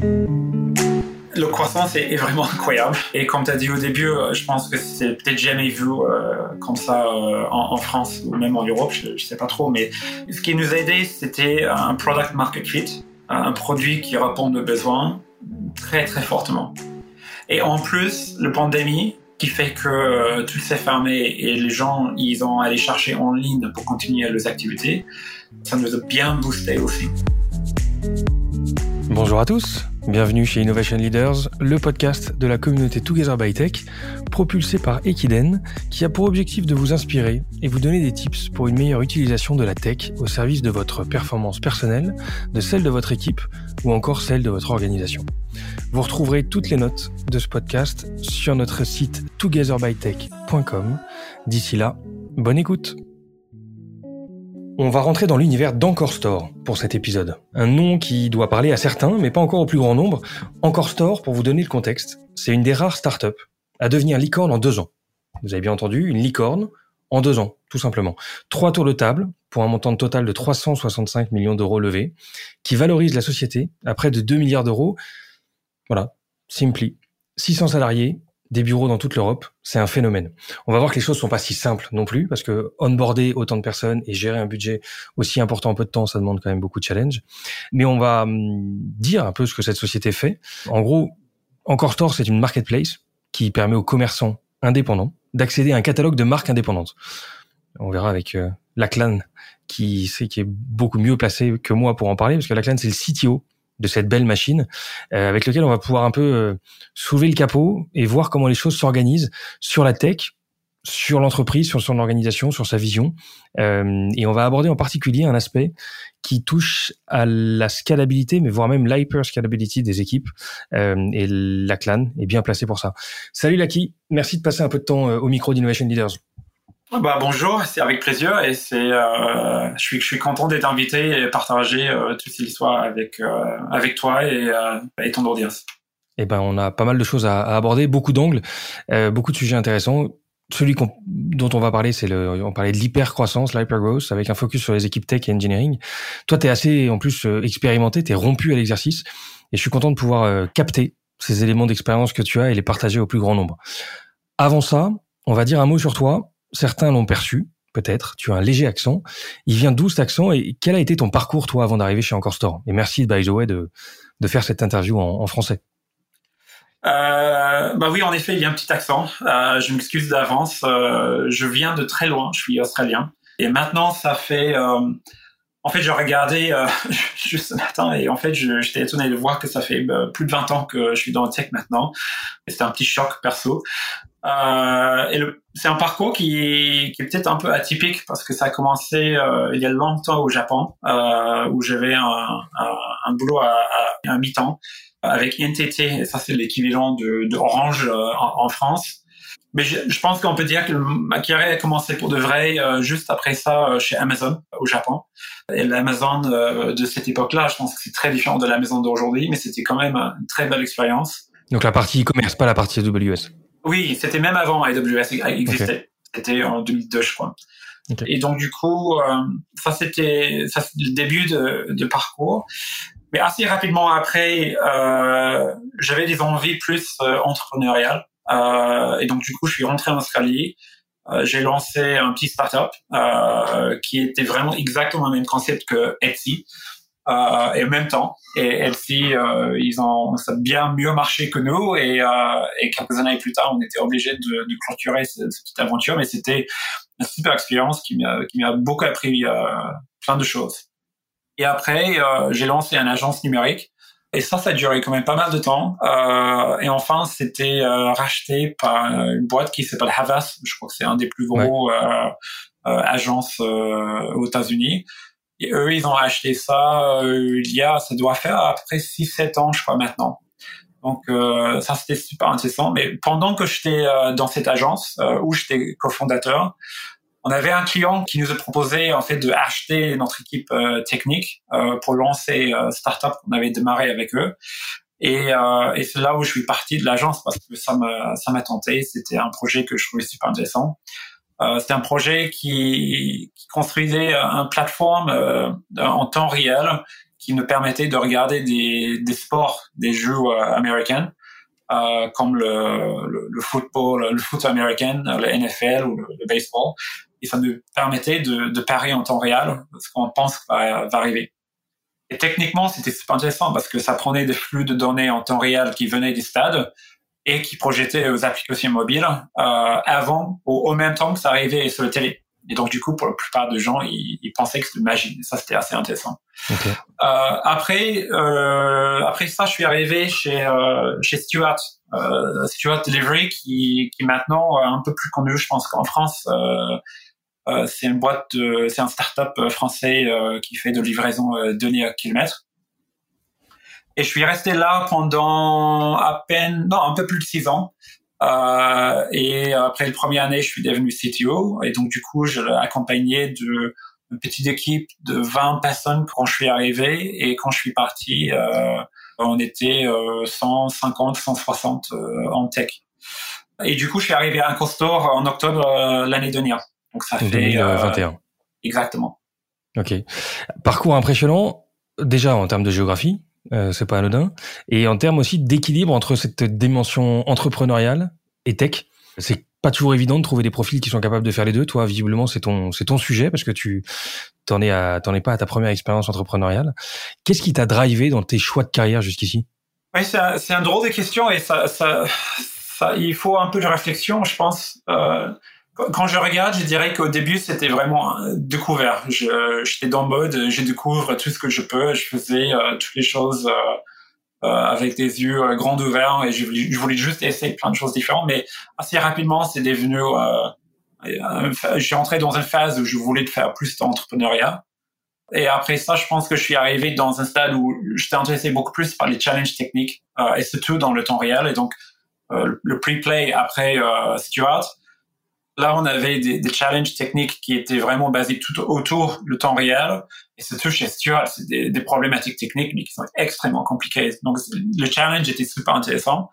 Le croissance est, vraiment incroyable. Et comme tu as dit au début, euh, je pense que c'est peut-être jamais vu euh, comme ça euh, en, France ou même en Europe, je, ne sais pas trop. Mais ce qui nous a aidé, c'était un product market fit, un produit qui répond aux besoins très très fortement. Et en plus, la pandémie qui fait que tout s'est fermé et les gens, ils ont allé chercher en ligne pour continuer leurs activités, ça nous a bien boosté aussi. Bonjour à tous, bienvenue chez Innovation Leaders, le podcast de la communauté Together by Tech, propulsé par Equiden, qui a pour objectif de vous inspirer et vous donner des tips pour une meilleure utilisation de la tech au service de votre performance personnelle, de celle de votre équipe ou encore celle de votre organisation. Vous retrouverez toutes les notes de ce podcast sur notre site togetherbytech.com. D'ici là, bonne écoute on va rentrer dans l'univers d'Encore Store pour cet épisode. Un nom qui doit parler à certains, mais pas encore au plus grand nombre. Encore Store, pour vous donner le contexte, c'est une des rares startups à devenir licorne en deux ans. Vous avez bien entendu, une licorne en deux ans, tout simplement. Trois tours de table pour un montant total de 365 millions d'euros levés, qui valorise la société à près de 2 milliards d'euros. Voilà, Simply. 600 salariés, des bureaux dans toute l'Europe, c'est un phénomène. On va voir que les choses sont pas si simples non plus, parce que onboarder autant de personnes et gérer un budget aussi important en peu de temps, ça demande quand même beaucoup de challenge. Mais on va hum, dire un peu ce que cette société fait. En gros, Encore Store, c'est une marketplace qui permet aux commerçants indépendants d'accéder à un catalogue de marques indépendantes. On verra avec euh, qui, sait qui est beaucoup mieux placé que moi pour en parler, parce que Laclan, c'est le CTO de cette belle machine euh, avec lequel on va pouvoir un peu euh, soulever le capot et voir comment les choses s'organisent sur la tech, sur l'entreprise, sur son organisation, sur sa vision. Euh, et on va aborder en particulier un aspect qui touche à la scalabilité, mais voire même l'hyper scalability des équipes. et la clan est bien placé pour ça. Salut Laki, merci de passer un peu de temps au micro d'Innovation Leaders. Bah, bonjour, c'est avec plaisir et c'est euh, je suis je suis content d'être invité et partager euh, toute cette histoire avec euh, avec toi et, euh, et ton audience. Eh ben on a pas mal de choses à, aborder, beaucoup d'angles, euh, beaucoup de sujets intéressants. Celui dont on va parler, c'est le on parlait de l'hyper croissance, l'hyper growth, avec un focus sur les équipes tech et engineering. Toi, tu es assez en plus expérimenté, tu es rompu à l'exercice et je suis content de pouvoir capter ces éléments d'expérience que tu as et les partager au plus grand nombre. Avant ça, on va dire un mot sur toi certains l'ont perçu, peut-être. Tu as un léger accent. Il vient d'où cet accent et quel a été ton parcours, toi, avant d'arriver chez Encore Store? Et merci, by the way, de, faire cette interview en, français. Euh, bah oui, en effet, il y a un petit accent. Euh, je m'excuse d'avance. Euh, je viens de très loin. Je suis australien. Et maintenant, ça fait. Euh, en fait, j'ai regardé juste ce matin et en fait, j'étais étonné de voir que ça fait plus de 20 ans que je suis dans le tech maintenant. C'était un petit choc perso. Euh, et c'est un parcours qui est, peut-être un peu atypique parce que ça a commencé euh, il y a longtemps au Japon euh, où j'avais un, boulot à, mi-temps avec NTT et ça c'est l'équivalent de, Orange en, France. Mais je, je pense qu'on peut dire que ma carrière a commencé pour de vrai juste après ça chez Amazon au Japon. Et l'Amazon de cette époque-là, je pense que c'est très différent de l'Amazon d'aujourd'hui, mais c'était quand même une très belle expérience. Donc la partie e-commerce, pas la partie AWS. Oui, c'était même avant AWS existait. C'était en 2002, je crois. Et donc du coup, euh, ça c'était le début de, de, parcours. Mais assez rapidement après, euh, j'avais des envies plus euh, entrepreneuriales. Et donc du coup, je suis rentré en Australie. J'ai lancé un petit startup qui était vraiment exactement le même concept que Etsy euh, et en même temps. Et Etsy, euh, ils ont ça a bien mieux marché que nous. Et, euh, et quelques années plus tard, on était obligé de, de clôturer cette, cette, petite aventure. Mais c'était une super expérience qui m'a qui m'a beaucoup appris euh, plein de choses. Et après, euh, j'ai lancé une agence numérique. Et ça, ça a duré quand même pas mal de temps. Euh, et enfin, c'était euh, racheté par une boîte qui s'appelle Havas. Je crois que c'est un des plus gros ouais. euh, agences aux États-Unis. Et eux, ils ont acheté ça euh, il y a, ça doit faire à peu près 6-7 ans, je crois, maintenant. Donc euh, ça, c'était super intéressant. Mais pendant que j'étais euh, dans cette agence, euh, où j'étais cofondateur, on avait un client qui nous a proposé en fait de acheter notre équipe euh, technique pour lancer startup qu'on avait démarré avec eux. Et, et c'est là où je suis parti de l'agence parce que ça m'a ça m'a tenté. C'était un projet que je trouvais super intéressant. Euh, c'était un projet qui, qui construisait une plateforme euh, en temps réel qui nous permettait de regarder des, des sports, des jeux américains, euh, comme le, le, football, le foot américain, le NFL ou le, baseball. Et ça nous permettait de, de parier en temps réel ce qu'on pense va, va arriver. Et techniquement, c'était super intéressant parce que ça prenait des flux de données en temps réel qui venaient des stades et qui projetaient aux applications mobiles euh, avant ou au même temps que ça arrivait sur le télé. Et donc, du coup, pour la plupart des gens, ils, ils pensaient que c'était magie. Ça, c'était assez intéressant. Okay. Euh, après, euh, après ça, je suis arrivé chez euh, chez Stuart, euh, Stuart Delivery, qui qui est maintenant un peu plus connu, je pense qu'en France. Euh, euh, c'est une boîte, de, c'est un startup français qui fait de livraison donnée à kilomètre. Et je suis resté là pendant à peine, non, un peu plus de six ans. Euh, et après la première année, je suis devenu CTO. Et donc, du coup, je accompagné de une petite équipe de 20 personnes quand je suis arrivé. Et quand je suis parti, euh, on était euh, 150, 160 euh, en tech. Et du coup, je suis arrivé à Incostor en octobre euh, l'année dernière. Donc, ça fait... 2021. Euh, exactement. Ok. Parcours impressionnant, déjà en termes de géographie, euh, c'est pas anodin. Et en termes aussi d'équilibre entre cette dimension entrepreneuriale et tech, c'est pas toujours évident de trouver des profils qui sont capables de faire les deux. Toi, visiblement, c'est ton c'est ton sujet parce que tu t'en es à t'en es pas à ta première expérience entrepreneuriale. Qu'est-ce qui t'a drivé dans tes choix de carrière jusqu'ici? Oui, c'est un, un drôle de question et ça, ça ça il faut un peu de réflexion, je pense. Euh, quand je regarde, je dirais qu'au début, c'était vraiment découvert. J'étais dans le mode, je découvre tout ce que je peux. Je faisais euh, toutes les choses euh, euh, avec des yeux euh, grands ouverts et je voulais, je voulais, juste essayer plein de choses différentes. Mais assez rapidement, c'est devenu... J'ai entré dans une phase où je voulais faire plus d'entrepreneuriat. Et après ça, je pense que je suis arrivé dans un stade où j'étais intéressé beaucoup plus par les challenges techniques et surtout dans le temps réel. Et donc, le pre-play après Stuart, Là, on avait des, challenges techniques qui étaient vraiment basés tout autour du temps réel. Et surtout chez Stuart, c'est des, problématiques techniques mais qui sont extrêmement compliquées. Donc, le challenge était super intéressant.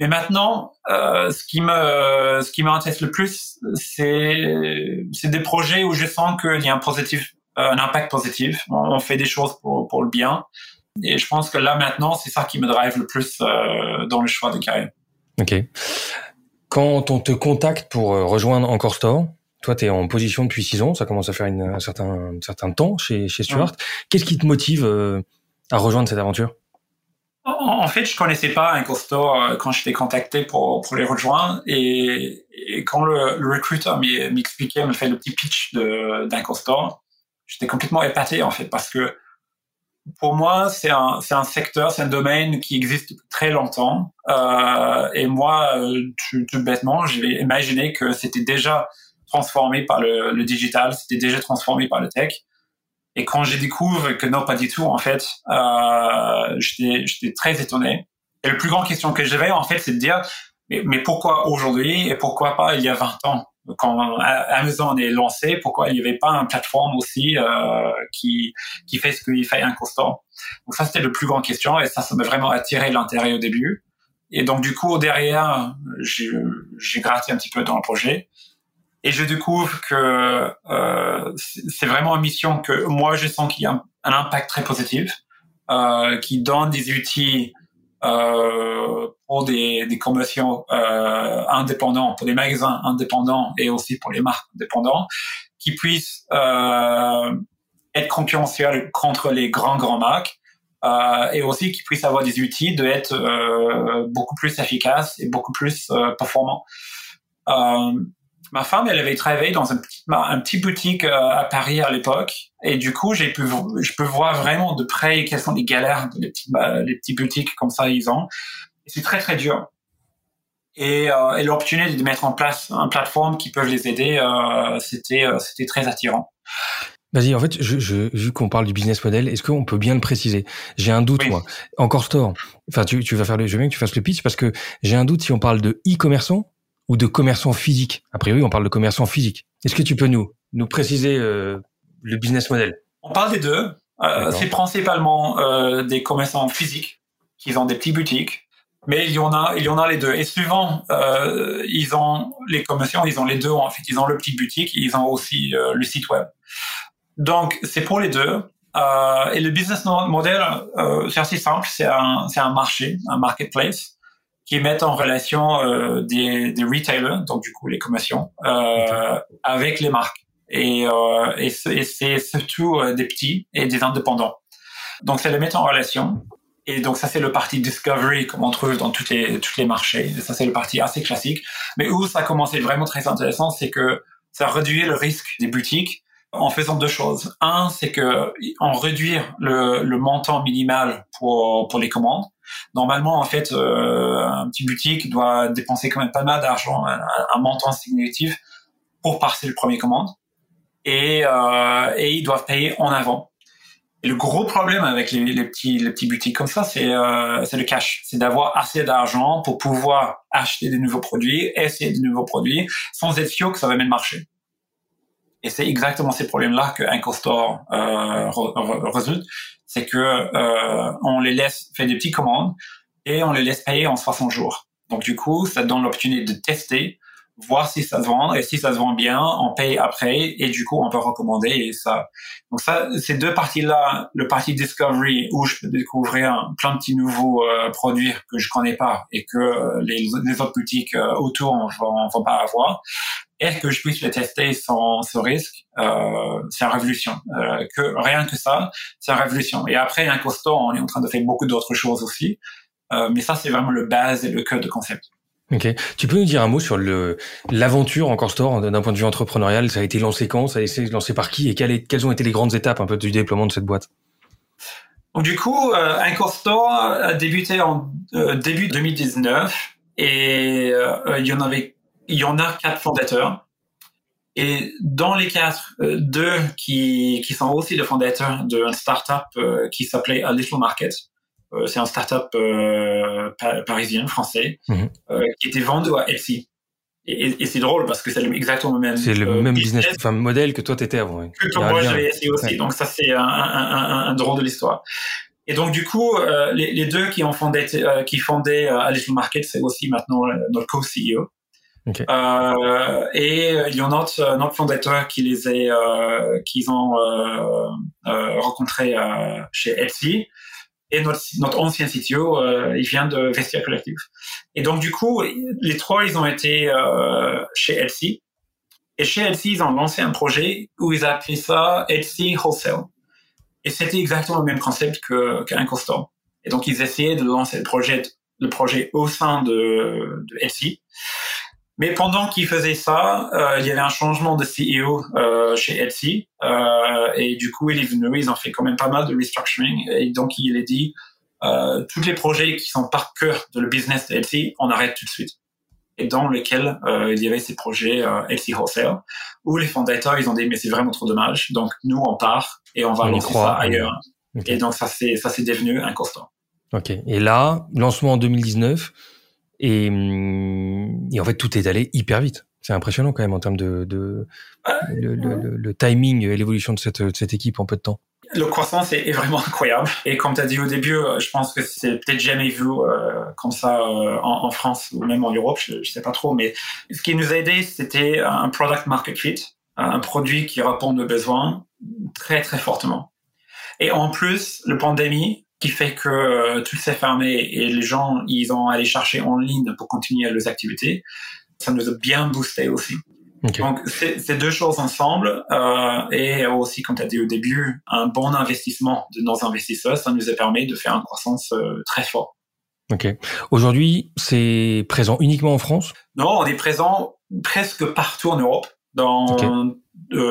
Mais maintenant, euh, ce qui me, ce m'intéresse le plus, c'est, des projets où je sens qu'il y a un positif, un impact positif. On, fait des choses pour, pour le bien. Et je pense que là, maintenant, c'est ça qui me drive le plus euh, dans le choix de carrière. Ok. Quand on te contacte pour euh, rejoindre Encore Store, toi, tu es en position depuis six ans, ça commence à faire une, un, certain, certain temps chez, chez Stuart. Qu'est-ce qui te motive euh, à rejoindre cette aventure? En fait, je connaissais pas Encore Store euh, quand j'étais contacté pour, pour les rejoindre. Et, et quand le, le recruteur m'expliquait, me fait le petit pitch d'Encore Store, j'étais complètement épaté en fait parce que pour moi, c'est un, c'est un secteur, c'est un domaine qui existe très longtemps. Euh, et moi, euh, tout, tout bêtement, j'ai imaginé que c'était déjà transformé par le, le digital, c'était déjà transformé par le tech. Et quand j'ai découvert que non, pas du tout, en fait, euh, j'étais, j'étais très étonné. Et la plus grande question que j'avais, en fait, c'est de dire, mais, mais pourquoi aujourd'hui et pourquoi pas il y a 20 ans? Quand Amazon est lancé, pourquoi il n'y avait pas une plateforme aussi euh, qui qui fait ce qu'il fait un constant? Donc ça c'était le plus grand question et ça ça m'a vraiment attiré l'intérêt au début. Et donc du coup derrière j'ai gratté un petit peu dans le projet et je découvre que euh, c'est vraiment une mission que moi je sens qu'il y a un, un impact très positif, euh, qui donne des outils euh, pour des, des commerciaux euh, indépendants, pour des magasins indépendants et aussi pour les marques indépendantes, qui puissent euh, être concurrentiels contre les grands grands marques euh, et aussi qui puissent avoir des outils de être euh, beaucoup plus efficaces et beaucoup plus performants. Ma femme, elle avait travaillé dans un petit, un petit boutique euh, à Paris à l'époque. Et du coup, j'ai pu, je peux voir vraiment de près quelles sont les galères des petits, les petits boutiques comme ça, ils ont. C'est très, très dur. Et, euh, et l'opportunité de mettre en place une plateforme qui peut les aider, euh, c'était, euh, c'était très attirant. Vas-y, en fait, je, je, vu qu'on parle du business model, est-ce qu'on peut bien le préciser? J'ai un doute, moi. Encore store. Enfin, tu, tu vas faire le, je veux bien que tu fasses le pitch parce que j'ai un doute si on parle de e-commerçant ou de commerçants physiques A priori, on parle de commerçants physiques. Est-ce que tu peux nous nous préciser euh, le business model? On parle des deux. Euh, c'est principalement euh, des commerçants physiques qui ont des petits boutiques, mais il y en a, il y en a les deux. Et souvent, ils ont les commerçants, ils ont les deux en fait. Ils ont le petit boutique, ils ont aussi le site web. Donc c'est pour les deux. Et le business model, c'est assez simple. C'est un, c'est un marché, un marketplace qui met en relation euh, des, des retailers, donc du coup les commissions, euh, avec les marques. Et, euh, et c'est surtout des petits et des indépendants. Donc c'est le mettre en relation. Et donc ça c'est le parti discovery comme on trouve dans toutes les toutes les marchés. Et ça c'est le parti assez classique. Mais où ça a commencé vraiment très intéressant, c'est que ça réduit le risque des boutiques en faisant deux choses. Un, c'est que en réduire le, le montant minimal pour pour les commandes. Normalement, en fait, euh, un petit boutique doit dépenser quand même pas mal d'argent, un, un, montant significatif pour passer le premier commande, et euh, et ils doivent payer en avant. Et le gros problème avec les, les petits les petits boutiques comme ça, c'est euh, c'est le cash, c'est d'avoir assez d'argent pour pouvoir acheter des nouveaux produits, essayer de nouveaux produits, sans être sûr que ça va même marcher. Et c'est exactement ces problèmes-là que Store euh, résulte, c'est que euh, on les laisse faire des petites commandes et on les laisse payer en 60 jours. Donc du coup, ça donne l'opportunité de tester, voir si ça se vend et si ça se vend bien, on paye après et du coup on peut recommander et ça. Donc ça, ces deux parties-là, le parti discovery où je peux découvrir plein de petits nouveaux euh, produits que je connais pas et que euh, les, autres boutiques euh, autour ne vont, vont, pas avoir, et que je puisse les tester sans ce risque, euh, c'est une révolution. Euh, que rien que ça, c'est une révolution. Et après, un costaud, on est en train de faire beaucoup d'autres choses aussi. Mais ça, c'est vraiment le base et le cœur de concept. Ok. Tu peux nous dire un mot sur le l'aventure Encore Store d'un point de vue entrepreneurial? Ça a été lancé quand? Ça a été lancé par qui? Et quelles, ont été les grandes étapes un peu du déploiement de cette boîte? Donc du coup, euh, Encore Store a débuté en euh, début 2019 et euh, il y en avait il y en a quatre fondateurs. Et dans les quatre, euh, deux qui, qui sont aussi les fondateurs d'un startup qui s'appelait A Little Market. Euh, c'est un startup euh, parisien, français, mhm. qui était vendu à Etsy. Et, et, c'est drôle parce que c'est exactement le même. C'est le même business, enfin modèle que toi t'étais avant. Que moi j'avais essayé aussi. Donc ça c'est un, un, un, drôle de l'histoire. Et donc du coup, les, les, deux qui ont fondé, qui fondaient Little Market, c'est aussi maintenant notre co-CEO. Okay. Euh, et il y en a notre, notre fondateur qui les a, euh, qu'ils ont euh, euh rencontrés euh, chez Etsy. Et notre, ancien CTO, euh, il vient de Vestia Collective. Et donc du coup, les trois, ils ont été chez Etsy. Et chez Etsy, ils ont lancé un projet où ils appelaient ça Etsy Wholesale. Et c'était exactement le même concept que qu'un Store. Et donc ils essayaient de lancer le projet, le projet au sein de, de Etsy. Mais pendant qu'il faisait ça, euh, il y avait un changement de CEO euh, chez Etsy. Euh, et du coup, il est venu, ils ont fait quand même pas mal de restructuring. Et donc, il a dit, euh, tous les projets qui sont par cœur de le business de Etsy, on arrête tout de suite. Et dans lesquels euh, il y avait ces projets euh, Etsy Wholesale, où les fondateurs, ils ont dit, mais c'est vraiment trop dommage. Donc, nous, on part et on va lancer ça ailleurs. Et donc, ça, c'est, ça, c'est devenu un constant. OK. Et là, lancement en 2019, et, en fait, tout est allé hyper vite. C'est impressionnant quand même en termes de, le, timing et l'évolution de cette, équipe en peu de temps. Le croissance est, vraiment incroyable. Et comme tu as dit au début, euh, je pense que c'est peut-être jamais vu euh, comme ça euh, en, France ou même en Europe, je, je sais pas trop. Mais ce qui nous a aidé, c'était un product market fit, un produit qui répond aux besoins très très fortement. Et en plus, le pandémie qui fait que euh, tout s'est fermé et les gens, ils ont allé chercher en ligne pour continuer leurs activités. Ça nous a bien boosté aussi. Donc, c'est deux choses ensemble euh, et aussi, comme tu as dit au début, un bon investissement de nos investisseurs, ça nous a permis de faire une croissance euh, très forte. Ok. Aujourd'hui, c'est présent uniquement en France? Non, on est présent presque partout en Europe, dans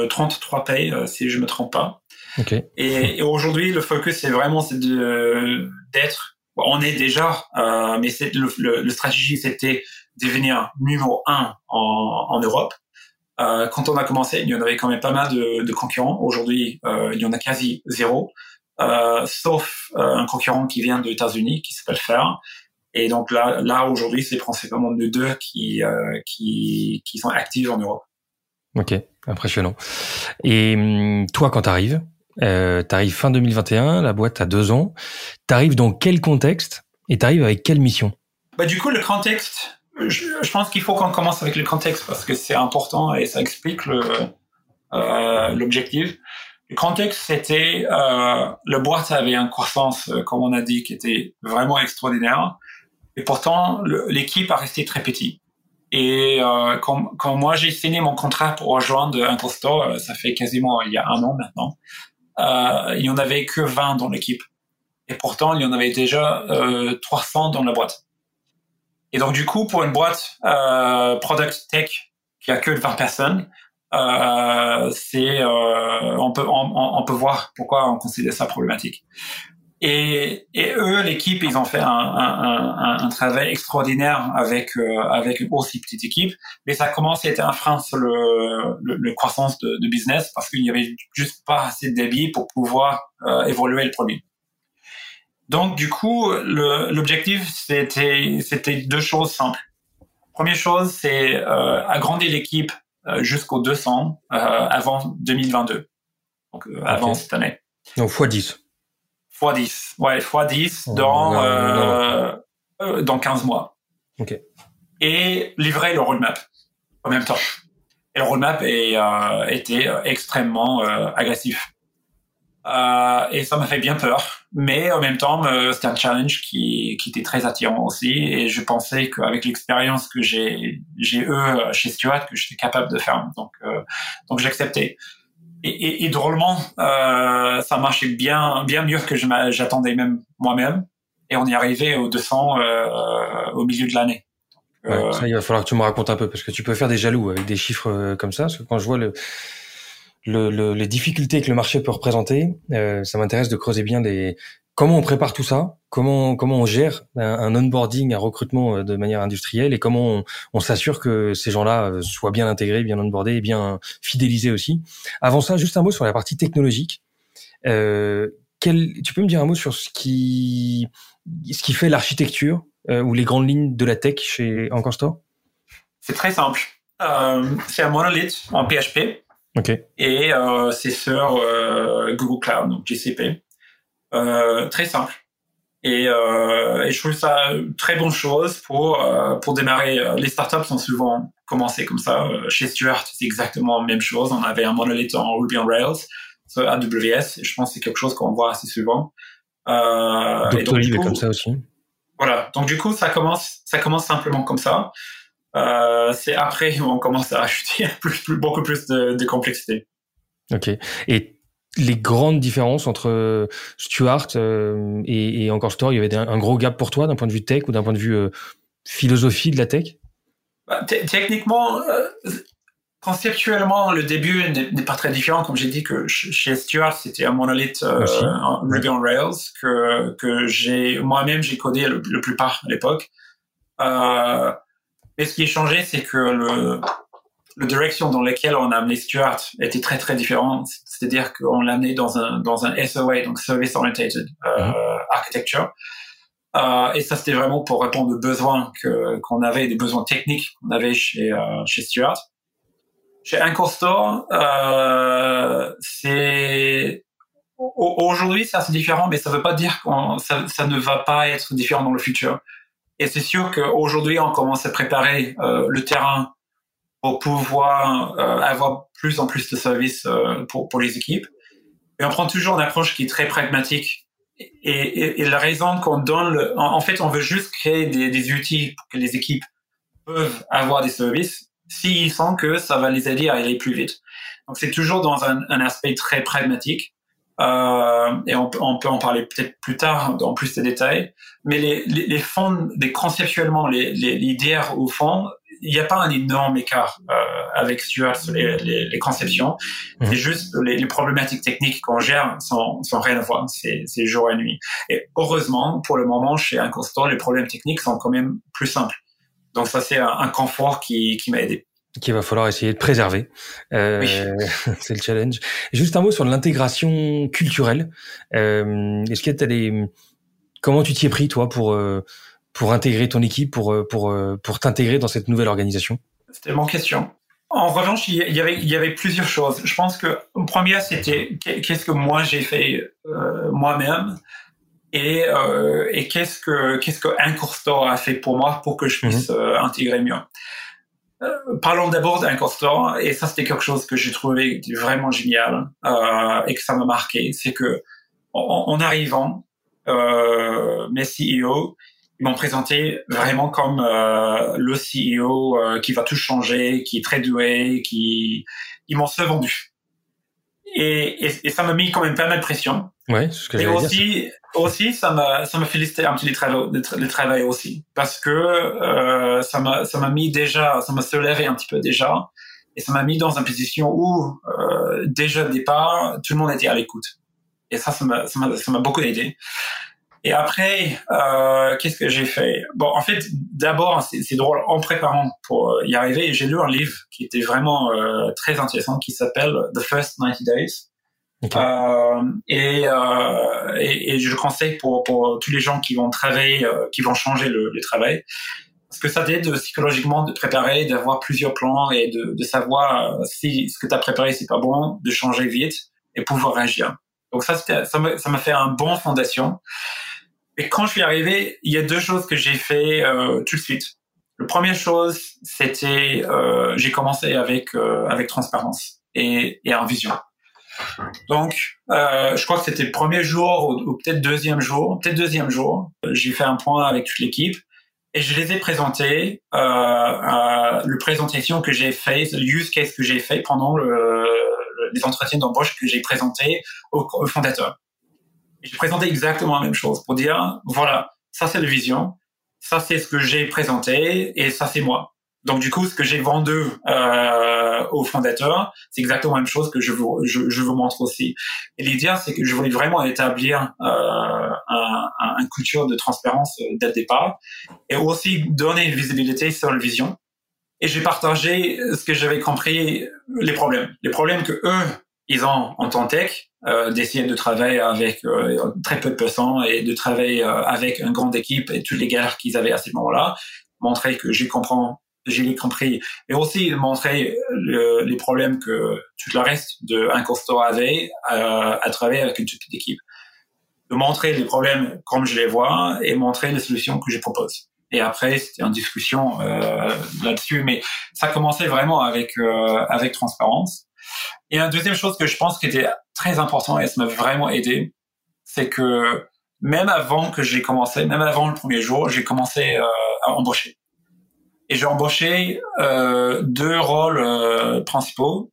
33 pays, si je me trompe pas. Okay. Et, et aujourd'hui, le focus, c'est vraiment c'est de d'être. On est déjà, euh, mais c'est le, le, le, stratégie, c'était devenir numéro un en, en Europe. Euh, quand on a commencé, il y en avait quand même pas mal de, de concurrents. Aujourd'hui, euh, il y en a quasi zéro, euh, sauf euh, un concurrent qui vient des États-Unis, qui s'appelle Fer. Et donc là, là aujourd'hui, c'est principalement nous deux qui, euh, qui, qui sont actifs en Europe. Ok, impressionnant. Et hum, toi, quand tu arrives, euh, t'arrives fin 2021, la boîte a deux ans. T'arrives dans quel contexte et t'arrives avec quelle mission? Bah du coup le contexte, je, pense qu'il faut qu'on commence avec le contexte parce que c'est important et ça explique euh, l'objectif. Le contexte, c'était euh, le boîte avait une croissance, euh, comme on a dit, qui était vraiment extraordinaire. Et pourtant, l'équipe a resté très petite. Et euh, quand, moi j'ai signé mon contrat pour rejoindre un Store, ça fait quasiment il y a un an maintenant, euh, il y en avait que 20 dans l'équipe. Et pourtant, il y en avait déjà euh, 300 dans la boîte. Et donc du coup, pour une boîte euh, product tech qui a que 20 personnes, euh, c'est euh, on peut on, peut voir pourquoi on considère ça problématique. Et, et eux, l'équipe, ils ont fait un, un, un, un travail extraordinaire avec euh, avec une aussi petite équipe, mais ça commence à être un frein sur le, le, le croissance de, de, business parce qu'il n'y avait juste pas assez de débit pour pouvoir euh, évoluer le produit. Donc du coup, l'objectif c'était c'était deux choses simples. Première chose, c'est euh, agrandir l'équipe euh, jusqu'au 200 euh, avant 2022. Donc euh, avant cette année. Donc x10. x10. Ouais, x10 dans euh, dans 15 mois. OK. Et livrer le roadmap en même temps. Et le roadmap est, était extrêmement agressif. Euh, et ça m'a fait bien peur. Mais en même temps, euh, c'était un challenge qui, qui était très attirant aussi. Et je pensais qu'avec l'expérience que j'ai j'ai eu euh, chez Stuart, que j'étais capable de faire. Donc euh, donc j'acceptais. Et, et, et, drôlement, euh, ça marchait bien bien mieux que j'attendais même moi-même. Et on y arrivait au 200 au milieu de l'année. Ouais, ça, il va falloir que tu me racontes un peu parce que tu peux faire des jaloux avec des chiffres comme ça. Parce que quand je vois le le, les difficultés que le marché peut représenter. Euh, ça m'intéresse de creuser bien les comment on prépare tout ça, comment comment on gère un, onboarding, un recrutement euh, de manière industrielle et comment on, on s'assure que ces gens-là euh, soient bien intégrés, bien onboardés et bien fidélisés aussi. Avant ça, juste un mot sur la partie technologique. Euh, quel, tu peux me dire un mot sur ce qui ce qui fait l'architecture euh, ou les grandes lignes de la tech chez Encore Store C'est très simple. Euh, c'est un monolithe en PHP Okay. Et c'est sur Google Cloud, donc GCP. Euh, très simple. Et, euh, et, je trouve ça très bonne chose pour euh, pour démarrer. Les startups sont souvent commencées comme ça. Chez Stuart, c'est exactement la même chose. On avait un monolithe en Ruby on Rails sur AWS. Et je pense que c'est quelque chose qu'on voit assez souvent. Euh, et donc, coup, comme ça aussi. Voilà. Donc du coup, ça commence ça commence simplement comme ça. Euh, c'est après où on commence à ajouter plus, plus, beaucoup plus de, de, complexité. Ok. Et les grandes différences entre Stuart euh, et, et, Encore Store, il y avait un, gros gap pour toi d'un point de vue tech ou d'un point de vue euh, philosophie de la tech? Bah, Techniquement, euh, conceptuellement, le début n'est pas très différent. Comme j'ai dit que chez Stuart, c'était un monolithe euh, Ruby on Rails que, que j'ai moi-même j'ai codé le, le plupart à l'époque. Euh, et ce qui a changé, c'est que le, le direction dans laquelle on a amené Stuart était très très différente. C'est-à-dire qu'on l'a amené dans un dans un SOA, donc Service Oriented euh, mhm. Architecture. Euh, et ça, c'était vraiment pour répondre aux besoins que qu'on avait, des besoins techniques qu'on avait chez euh, chez Stuart. Chez Store, euh, c'est aujourd'hui ça c'est différent, mais ça veut pas dire que ça, ça ne va pas être différent dans le futur. Et c'est sûr qu'aujourd'hui, on commence à préparer euh, le terrain pour pouvoir euh, avoir plus en plus de services euh, pour, pour les équipes. Et on prend toujours une approche qui est très pragmatique. Et, et, et la raison qu'on donne, le, en, fait, on veut juste créer des, des, outils pour que les équipes peuvent avoir des services s'ils sentent que ça va les aider à aller plus vite. Donc c'est toujours dans un, un aspect très pragmatique. Euh, et on, on, peut en parler peut-être plus tard dans plus de détails. Mais les, les, les fonds, les, conceptuellement, les, les, les au fond, il n'y a pas un énorme écart euh, avec Stuart les, les, les conceptions. Mmh. C'est juste les, les, problématiques techniques qu'on gère sont, sont rien à voir. C'est, c'est jour et nuit. Et heureusement, pour le moment, chez Inconstant, les problèmes techniques sont quand même plus simples. Donc ça, c'est un, un confort qui, qui m'a aidé qu'il va falloir essayer de préserver. Euh, c'est le challenge. Juste un mot sur l'intégration culturelle. Euh, Est-ce que tu des comment tu t'y es pris toi pour euh, pour intégrer ton équipe, pour euh, pour euh, pour t'intégrer dans cette nouvelle organisation C'était mon question. En revanche, il y avait il y avait plusieurs choses. Je pense que première c'était qu'est-ce que moi j'ai fait euh, moi-même et euh, et qu'est-ce que qu'est-ce que cours store a fait pour moi pour que je puisse mmh intégrer mieux. parlons d'abord d'un constat, et ça c'était quelque chose que j'ai trouvé vraiment génial euh, et que ça m'a marqué, c'est que en, en arrivant, euh, mes CEO, ils m'ont présenté vraiment comme euh, le CEO euh, qui va tout changer, qui est très doué, qui ils m'ont se vendu. Et, et, et ça m'a mis quand même pas mal de pression. Ouais, ce que Et aussi, dire. aussi, ça m'a, ça m'a félicité un petit le travail, le, travail aussi, parce que euh, ça m'a, ça m'a mis déjà, ça m'a soulève un petit peu déjà, et ça m'a mis dans une position où euh, déjà au départ, tout le monde était à l'écoute. Et ça, ça m'a, ça m'a beaucoup aidé. Et après, euh, qu'est-ce que j'ai fait? Bon, en fait, d'abord, c'est drôle. En préparant pour y arriver, j'ai lu un livre qui était vraiment euh, très intéressant, qui s'appelle The First 90 Days. Okay. Euh, et, euh, et, et, je le conseille pour, pour tous les gens qui vont travailler, euh, qui vont changer le, le, travail. Parce que ça t'aide psychologiquement de préparer, d'avoir plusieurs plans et de, de savoir euh, si ce que tu as préparé c'est pas bon, de changer vite et pouvoir réagir. Donc ça, ça m'a fait un bon fondation. Et quand je suis arrivé, il y a deux choses que j'ai fait euh, tout de suite. La première chose, c'était euh, j'ai commencé avec euh, avec transparence et, et en vision. Donc, euh, je crois que c'était le premier jour ou, peut-être deuxième jour, peut-être deuxième jour. J'ai fait un point avec toute l'équipe et je les ai présentés euh, euh, le présentation que j'ai fait, le use case que j'ai fait pendant le, les entretiens d'embauche que j'ai présenté au, au fondateur. J'ai présenté exactement la même chose pour dire, voilà, ça c'est la vision, ça c'est ce que j'ai présenté et ça c'est moi. Donc du coup, ce que j'ai vendu euh, au fondateur, c'est exactement la même chose que je vous, je, je vous montre aussi. Et l'idée, c'est que je voulais vraiment établir euh, un, un, culture de transparence euh, dès le départ et aussi donner une visibilité sur la vision. Et j'ai partagé ce que j'avais compris, les problèmes. Les problèmes que eux, ils ont en tant tech, euh, d'essayer de travailler avec euh, très peu de personnes et de travailler euh, avec une grande équipe et toutes les galères qu'ils avaient à ce moment-là, montrer que j'ai comprends, j'ai compris, et aussi montrer le, les problèmes que tout le reste de un costaud avait euh, à travailler avec une petite équipe. De montrer les problèmes comme je les vois et montrer les solutions que je propose. Et après, c'était une discussion euh, là-dessus, mais ça commençait vraiment avec euh, avec transparence. Et une deuxième chose que je pense qui était très important et ça m'a vraiment aidé, c'est que même avant que j'ai commencé, même avant le premier jour, j'ai commencé euh, à embaucher. Et j'ai embauché euh, deux rôles euh, principaux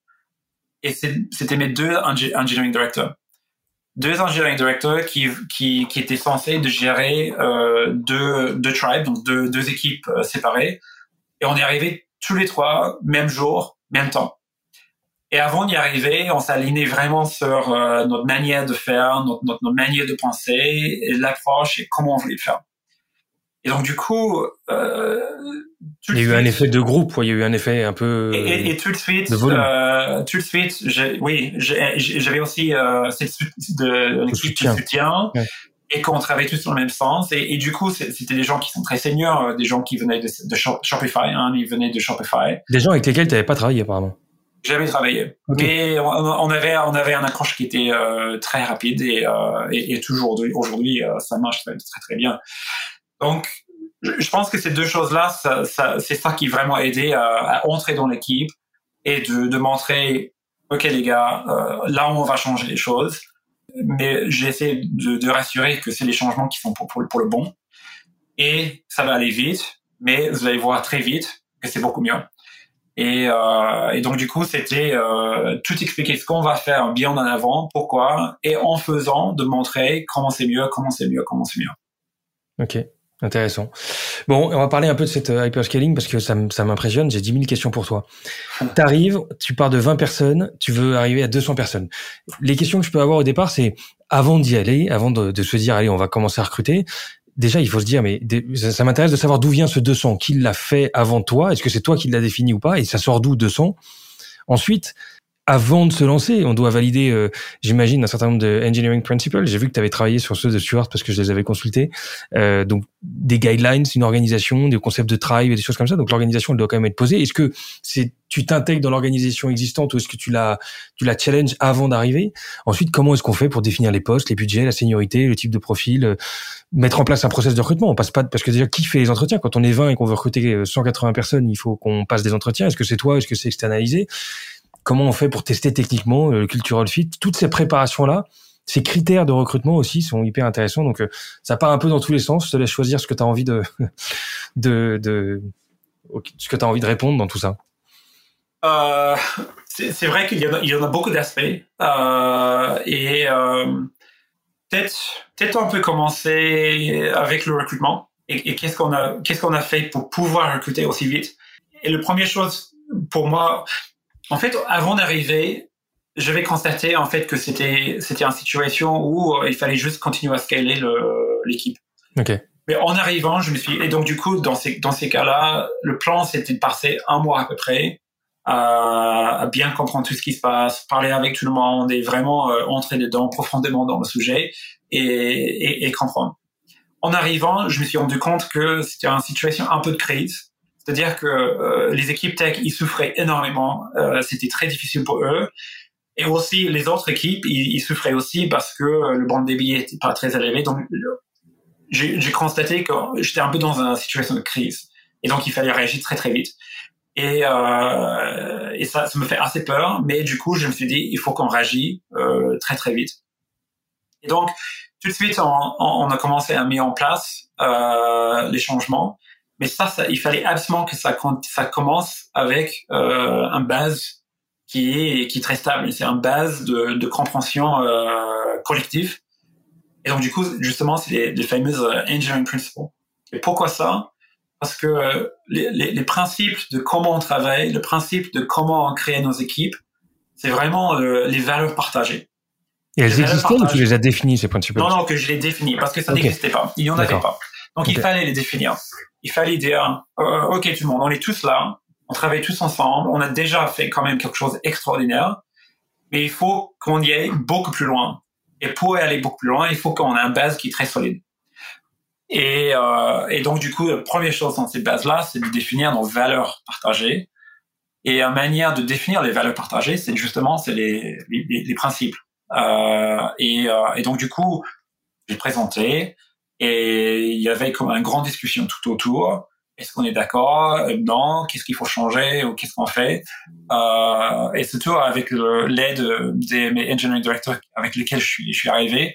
et c'était mes deux engineering directors. Deux engineering directors qui, qui, qui étaient censés de gérer euh, deux, deux tribes, donc deux, deux équipes séparées. Et on est arrivé tous les trois, même jour, même temps. Et avant d'y arriver, on s'alignait vraiment sur euh, notre manière de faire, notre, notre, notre manière de penser, l'approche et comment on voulait le faire. Et donc du coup, euh, il y a eu un effet de groupe, il y a eu un effet un peu. Et, et, et tout de suite, euh, tout de suite, oui, j'avais aussi euh, cette de l'équipe de soutien. Ouais. Et qu'on travaillait tous dans le même sens. Et, et du coup, c'était des gens qui sont très seniors, euh, des gens qui venaient de, de Shopify, hein, ils venaient de Shopify. Des gens avec lesquels tu n'avais pas travaillé apparemment. J'avais travaillé, okay. mais on, avait on avait un accroche qui était euh, très rapide et, euh, et, et toujours aujourd'hui euh, ça marche très très bien. Donc je pense que ces deux choses là, ça, ça, c'est ça qui vraiment aidé à, à entrer dans l'équipe et de, de montrer ok les gars euh, là on va changer les choses, mais j'essaie de, de rassurer que c'est les changements qui sont pour, pour, pour le bon et ça va aller vite, mais vous allez voir très vite que c'est beaucoup mieux. Et, euh, et, donc du coup, c'était euh, tout expliquer ce qu'on va faire bien en avant, pourquoi, et en faisant de montrer comment c'est mieux, comment c'est mieux, comment c'est mieux. Ok, intéressant. Bon, on va parler un peu de cette euh, hyperscaling parce que ça, ça m'impressionne. J'ai 10 000 questions pour toi. tu arrives, tu pars de 20 personnes, tu veux arriver à 200 personnes. Les questions que je peux avoir au départ, c'est avant d'y aller, avant de, de se dire allez, on va commencer à recruter, déjà, il faut se dire, mais ça, m'intéresse de savoir d'où vient ce 200. Qui l'a fait avant toi? Est-ce que c'est toi qui l'as défini ou pas? Et ça sort d'où 200 Ensuite, avant de se lancer, on doit valider, euh, j'imagine, un certain nombre de engineering principles. J'ai vu que tu avais travaillé sur ceux de Stuart parce que je les avais consultés. Euh, donc des guidelines, une organisation, des concepts de tribe et des choses comme ça. Donc l'organisation elle doit quand même être posée. Est-ce que c'est tu t'intègres dans l'organisation existante ou est-ce que tu la tu la challenge avant d'arriver? Ensuite, comment est-ce qu'on fait pour définir les postes, les budgets, la seniorité, le type de profil, euh, mettre en place un process de recrutement? On passe pas parce que déjà qui fait les entretiens? Quand on est 20 et qu'on veut recruter 180 personnes, il faut qu'on passe des entretiens. Est-ce que c'est toi? Est-ce que c'est externalisé? Comment on fait pour tester techniquement euh, le cultural fit, toutes ces préparations là, ces critères de recrutement aussi sont hyper intéressants. Donc euh, ça part un peu dans tous les sens. Je te laisse choisir ce que tu as envie de, de, de ce que envie de répondre dans tout ça. Euh, c'est vrai qu'il y, en a beaucoup d'aspects et peut-être peut-être on peut commencer avec le recrutement et, et qu'est-ce qu'on a qu'est-ce qu'on a fait pour pouvoir recruter aussi vite? Et la première chose pour moi, en fait, avant d'arriver, je vais constater en fait que c'était c'était une situation où euh, il fallait juste continuer à scaler l'équipe. Ok. Mais en arrivant, je me suis et donc du coup dans ces dans ces cas-là, le plan c'était de passer un mois à peu près à, à, bien comprendre tout ce qui se passe, parler avec tout le monde et vraiment euh, entrer dedans profondément dans le sujet et, et, et comprendre. En arrivant, je me suis rendu compte que c'était une situation un peu de crise c'est-à-dire que euh, les équipes tech, ils souffraient énormément. Euh, c'était très difficile pour eux. Et aussi, les autres équipes, ils, souffraient aussi parce que le bande débit était pas très élevé. Donc, j'ai constaté que j'étais un peu dans une situation de crise. Et donc, il fallait réagir très, très vite. Et, euh, ça, me fait assez peur. Mais du coup, je me suis dit, il faut qu'on réagisse euh, très, très vite. Et donc, tout de suite, on, a commencé à mettre en place euh, les changements. Mais ça, ça, il fallait absolument que ça, ça commence avec euh, un base qui est, qui est très stable. C'est un base de, de compréhension euh, collective. Et donc, du coup, justement, c'est les, les fameuses euh, engineering principles. Et pourquoi ça? Parce que euh, les, les, les, principes de comment on travaille, le principe de comment on crée nos équipes, c'est vraiment euh, les valeurs partagées. Et elles existaient ou tu les as définies, ces principes? Non, non, que je les définis, parce que ça n'existait pas. Il n'y en avait pas. Donc, il fallait les définir il fallait dire, euh, ok tout le monde, on est tous là, on travaille tous ensemble, on a déjà fait quand même quelque chose d'extraordinaire, mais il faut qu'on y aille beaucoup plus loin. Et pour aller beaucoup plus loin, il faut qu'on ait une base qui est très solide. Et, euh, et donc du coup, la première chose dans cette base-là, c'est de définir nos valeurs partagées. Et la manière de définir les valeurs partagées, c'est justement c'est les, les, les, principes. Euh, et, euh, et donc du coup, j'ai présenté et il y avait comme une grande discussion tout autour. Est-ce qu'on est d'accord Non. Qu'est-ce qu'il faut changer ou qu'est-ce qu'on fait? Euh, Et surtout avec l'aide des mes engineering directors avec lesquels je suis, je suis arrivé,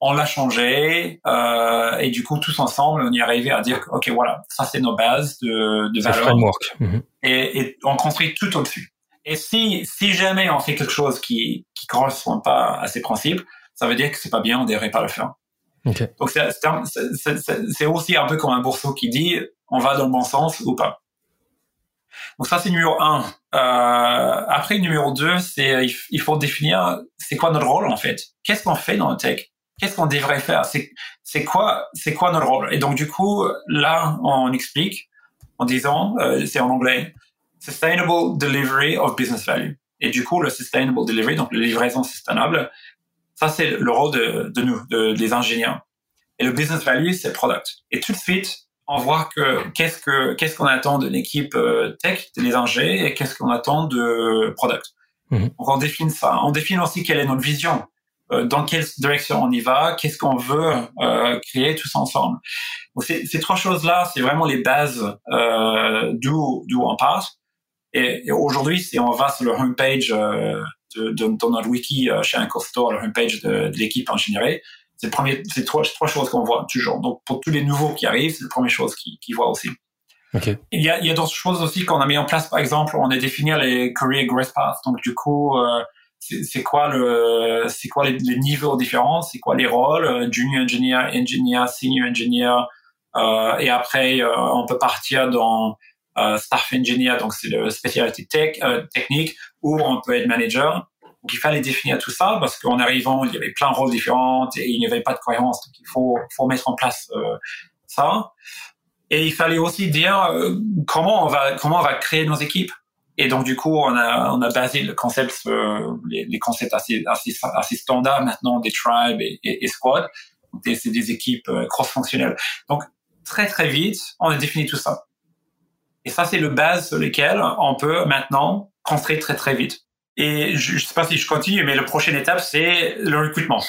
on l'a changé euh, et du coup tous ensemble on y est arrivé à dire ok voilà ça c'est nos bases de, de valeurs mhm. et, et, on construit tout au-dessus. Et si si jamais on fait quelque chose qui qui correspond pas à ces principes, ça veut dire que c'est pas bien, on devrait pas le faire. Donc c'est aussi un peu comme un bourseau qui dit on va dans le bon sens ou pas. Donc ça c'est numéro un. Euh, après numéro deux, c'est il faut définir c'est quoi notre rôle en fait? Qu'est-ce qu'on fait dans le tech? Qu'est-ce qu'on devrait faire? C'est quoi c'est quoi notre rôle? Et donc du coup là on explique en disant euh, c'est en anglais sustainable delivery of business value. Et du coup le sustainable delivery donc la livraison sustainable ça, c'est le rôle de, de nous, de, des ingénieurs. Et le business value, c'est le product. Et tout de suite, on voit que qu'est-ce que qu'est-ce qu'on attend de l'équipe euh, tech, des ingés, et qu'est-ce qu'on attend de product. Mhm. Donc on définit ça. On définit aussi quelle est notre vision, euh, dans quelle direction on y va, qu'est-ce qu'on veut euh, créer tous ensemble. Donc ces trois choses-là, c'est vraiment les bases euh, d'où d'où on part. Et, et aujourd'hui, si on va sur le homepage euh, de, de, dans notre wiki euh, chez un Store, la homepage de, de l'équipe ingénierie, c'est premier, c'est trois, trois choses qu'on voit toujours. Donc pour tous les nouveaux qui arrivent, c'est la première chose qu'ils qui voient aussi. Okay. Il y a, il y a d'autres choses aussi qu'on a mis en place. Par exemple, on a défini les career growth paths. Donc du coup, euh, c'est quoi le, c'est quoi les, les, niveaux différents, c'est quoi les rôles, euh, junior engineer, engineer, senior engineer, euh, et après euh, on peut partir dans euh, staff engineer, donc c'est le spécialité tech, euh, technique, ou on peut être manager. Donc il fallait définir tout ça parce qu'en arrivant, il y avait plein de rôles différents et il n'y avait pas de cohérence. Donc il faut, faut mettre en place euh, ça. Et il fallait aussi dire comment on va comment on va créer nos équipes. Et donc du coup, on a on a basé le concept, euh, les, concepts assez assez assez standards maintenant des tribes et, et, et squad. C'est des équipes euh, cross-fonctionnelles. Donc très très vite, on a défini tout ça. Et ça, c'est le base sur lequel on peut maintenant très très vite. Et je, ne sais pas si je continue, mais la prochaine étape, c'est le recrutement.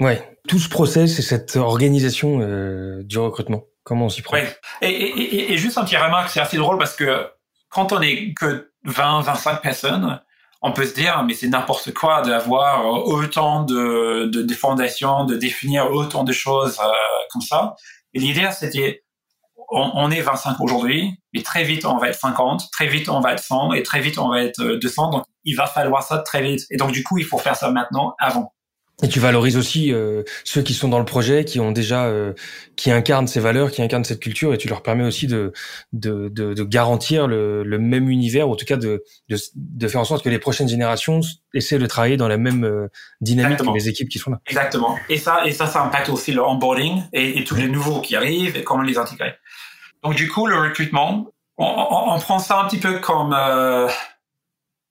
Ouais, tout ce process et cette organisation euh, du recrutement. Comment on s'y prend? Ouais. et, et, et, juste un petit remarque, c'est assez drôle parce que quand on est que 20, 25 personnes, on peut se dire, mais c'est n'importe quoi d'avoir autant de, de, de, fondations, de définir autant de choses euh, comme ça. Et l'idée, c'était on, est 25 aujourd'hui, mais très vite on va être 50, très vite on va être 100 et très vite on va être 200. Donc il va falloir ça très vite. Et donc du coup, il faut faire ça maintenant, avant. Et tu valorises aussi euh, ceux qui sont dans le projet, qui ont déjà, euh, qui incarnent ces valeurs, qui incarnent cette culture, et tu leur permets aussi de de, de, de garantir le, le, même univers, ou en tout cas de, de, de faire en sorte que les prochaines générations essaient de travailler dans la même euh, dynamique que les équipes qui sont là. Exactement. Et ça, et ça, ça impacte aussi le onboarding et, et tous les nouveaux qui arrivent et comment les intégrer. Donc du coup, le recrutement, on, on, on prend ça un petit peu comme euh,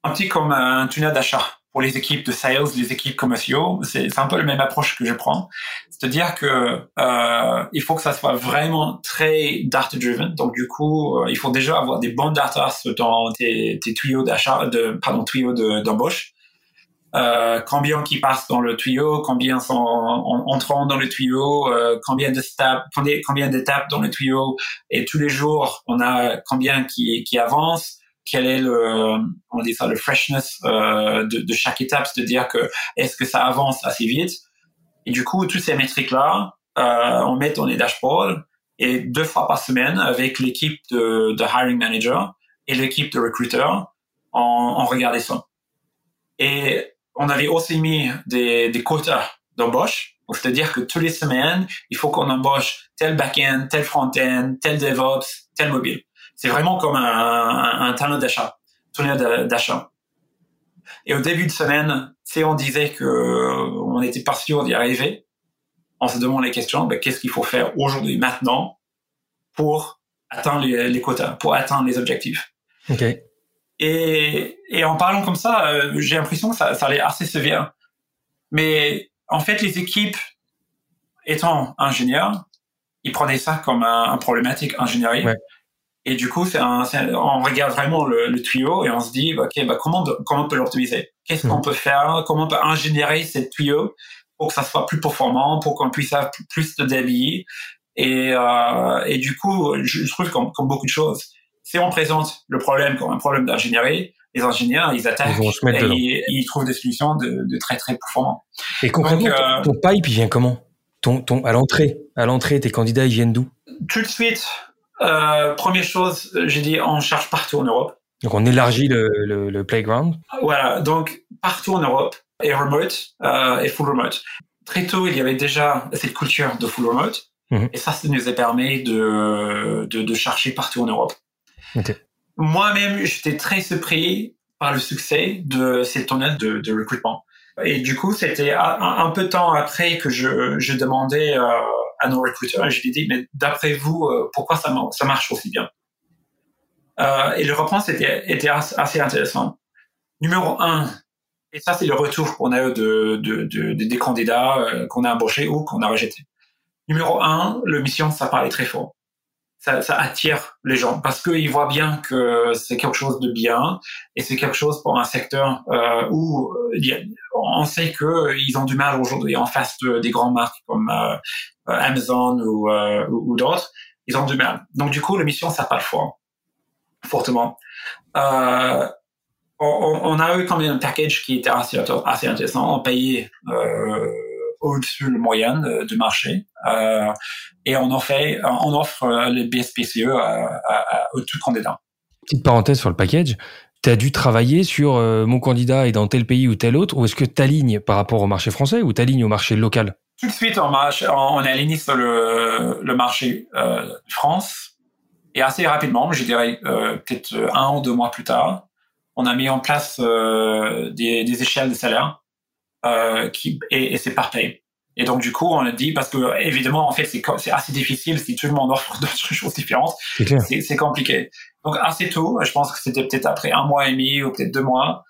un petit comme un tunnel d'achat pour les équipes de sales, les équipes commerciaux. C'est un peu la même approche que je prends, c'est-à-dire que euh, il faut que ça soit vraiment très data driven. Donc du coup, euh, il faut déjà avoir des bons data dans tes, tes tuyaux d'achat, de pardon tuyaux d'embauche. Euh, combien qui passent dans le tuyau, combien sont entrant dans le tuyau, euh, combien de d'étapes, combien d'étapes dans le tuyau, et tous les jours on a combien qui qui avance, quel est le on dit ça le freshness euh, de, de, chaque étape, c'est-à-dire que est-ce que ça avance assez vite, et du coup toutes ces métriques là euh, on met dans les dashboards et deux fois par semaine avec l'équipe de, de hiring manager et l'équipe de recruiter on, on regardait ça. Et on avait aussi mis des, des quotas d'embauche. C'est-à-dire que tous les semaines, il faut qu'on embauche tel back-end, tel front-end, tel DevOps, tel mobile. C'est vraiment comme un, un, talent d'achat, tunnel d'achat. Et au début de semaine, si on disait que on n'était pas sûr d'y arriver, on se demande les questions, ben, qu'est-ce qu'il faut faire aujourd'hui, maintenant, pour atteindre les, les, quotas, pour atteindre les objectifs. Okay. Et, et en parlant comme ça, euh, j'ai l'impression que ça, ça allait assez sévère. Mais en fait, les équipes, étant ingénieurs, ils prenaient ça comme un, un problématique ingénierie. Ouais. Et du coup, c'est un, on regarde vraiment le, le, tuyau et on se dit, ok, bah comment, comment on peut l'optimiser? Qu'est-ce qu'on mmh. peut faire? Comment on peut ingénierer ce tuyau pour que ça soit plus performant, pour qu'on puisse avoir plus de débit? Et, euh, et du coup, je, je trouve comme, comme beaucoup de choses, si on présente le problème comme un problème d'ingénierie, les ingénieurs, ils attaquent et ils, trouvent des solutions de, de très très performantes. Et concrètement, euh, ton, pipe, il vient comment? Ton, ton, À l'entrée, à l'entrée, tes candidats, ils viennent d'où? Tout de suite, euh, première chose, j'ai dit, on cherche partout en Europe. Donc on élargit le, le, le playground. Voilà, donc partout en Europe, et remote, euh, et full remote. Très tôt, il y avait déjà cette culture de full remote, mmh. et ça, ça nous a permis de, de, de chercher partout en Europe. Okay. Moi-même, j'étais très surpris par le succès de cette tournée de, de recrutement. Et du coup, c'était un, un, peu de temps après que je, je demandais euh, à nos recruteurs, et je lui dit, mais d'après vous, euh, pourquoi ça, marche aussi bien? Euh, Et le réponse était, assez intéressant. Numéro un, et ça c'est le retour qu'on a eu de, de, de, des candidats euh, qu'on a embauchés ou qu'on a rejetés. Numéro un, le mission, ça parlait très fort ça, attire les gens parce qu'ils voient bien que c'est quelque chose de bien et c'est quelque chose pour un secteur où on sait que ils ont du mal aujourd'hui en face de, des grandes marques comme Amazon ou, euh, ou, d'autres. Ils ont du mal. Donc du coup, l'émission ça parle fort, fortement. Euh, on, a eu quand même un package qui était assez, intéressant. On payait euh, au-dessus le moyen du marché. Euh, et on, fait, on offre euh, les BSPCE à, à, à tout candidat. Petite parenthèse sur le package. Tu as dû travailler sur euh, mon candidat est dans tel pays ou tel autre, ou est-ce que tu alignes par rapport au marché français ou tu alignes au marché local? Tout de suite, on, marche, on est aligné sur le, le marché euh, France. Et assez rapidement, je dirais euh, peut-être un ou deux mois plus tard, on a mis en place euh, des, des, échelles de salaire euh, qui, et, et c'est par pays. Et donc, du coup, on a dit, parce que, évidemment, en fait, c'est assez difficile si tout le monde offre d'autres choses différentes. C'est compliqué. Donc, assez tôt, je pense que c'était peut-être après un mois et demi ou peut-être deux mois,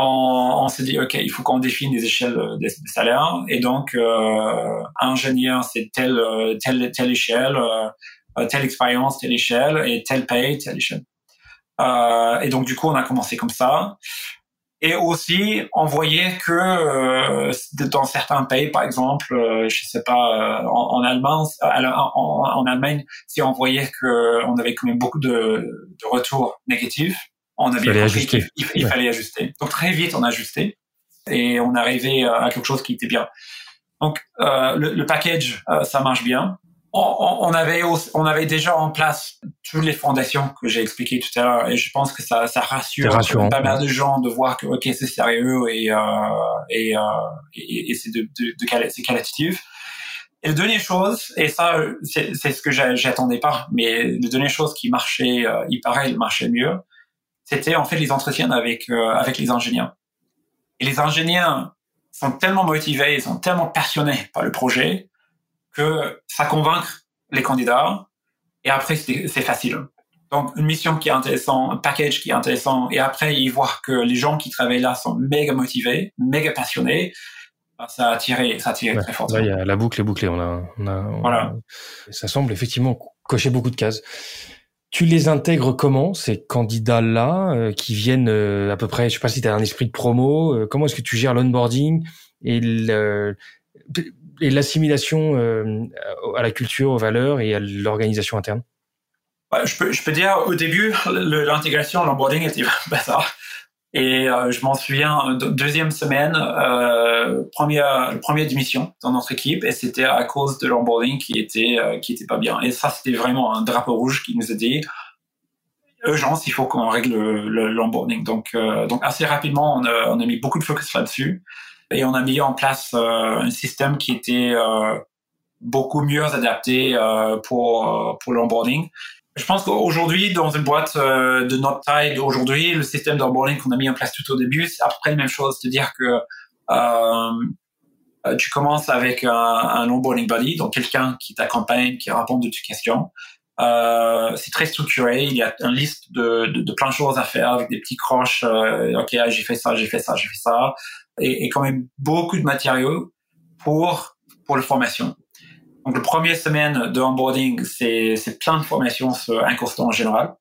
on, on s'est dit, OK, il faut qu'on définisse des échelles des, salaires. Et donc, euh, ingénieur, c'est telle, telle, telle échelle, euh, telle expérience, telle échelle, et telle paye, telle échelle. Euh, et donc, du coup, on a commencé comme ça. Et aussi, on voyait que euh, dans certains pays, par exemple, euh, je sais pas, euh, en, Allemagne, si on voyait que on avait quand même beaucoup de, de retours négatifs, on a bien compris qu'il il, fallait ajuster. Donc très vite, on a ajusté. Et on est arrivé à quelque chose qui était bien. Donc euh, le, le, package, ça marche bien. On, avait on avait déjà en place toutes les fondations que j'ai expliquées tout à l'heure. Et je pense que ça, ça rassure pas mal de gens de voir que ok c'est sérieux et euh, et, euh, et, c'est de, de, de c'est qualitatif. Et la dernière chose, et ça c'est ce que j'attendais pas, mais la dernière chose qui marchait, euh, il paraît, marchait mieux, c'était en fait les entretiens avec euh, avec les ingénieurs. Et les ingénieurs sont tellement motivés, ils sont tellement passionnés par le projet que ça convainc les candidats et après c'est facile. Donc une mission qui est intéressante, un package qui est intéressant et après ils voient que les gens qui travaillent là sont méga motivés, méga passionnés. Ben, ça a tiré, ça a très fort. Là, il y a la boucle est bouclée. On a, on a, voilà. Ça semble effectivement cocher beaucoup de cases. Tu les intègres comment ces candidats-là euh, qui viennent euh, à peu près, je sais pas si tu as un esprit de promo, euh, comment est-ce que tu gères l'onboarding et le, et l'assimilation euh, à la culture, aux valeurs et à l'organisation interne? Je, peux, je peux dire, au début, l'intégration, l'onboarding était bazar. Et euh, je m'en souviens, deuxième semaine, euh, première, première démission dans notre équipe, et c'était à cause de l'onboarding qui était euh, qui était pas bien. Et ça, c'était vraiment un drapeau rouge qui nous a dit urgence, il faut qu'on règle l'onboarding. donc, donc assez rapidement, on a, on a mis beaucoup de focus là-dessus et on a mis en place euh, un système qui était euh, beaucoup mieux adapté euh, pour pour l'onboarding. Je pense qu'aujourd'hui, dans une boîte de notre taille d'aujourd'hui, le système d'onboarding qu'on a mis en place tout au début, c'est à peu près la même chose, c'est-à-dire que tu commences avec un, un onboarding buddy, donc quelqu'un qui t'accompagne, qui répond de tes questions. Euh, c'est très structuré. Il y a une liste de, de, de, plein de choses à faire avec des petits croches. ok, j'ai fait ça, j'ai fait ça, j'ai fait ça et, et, quand même beaucoup de matériaux pour pour la formation. Donc, le premier semaine de onboarding, c'est plein de formations sur un constant en général.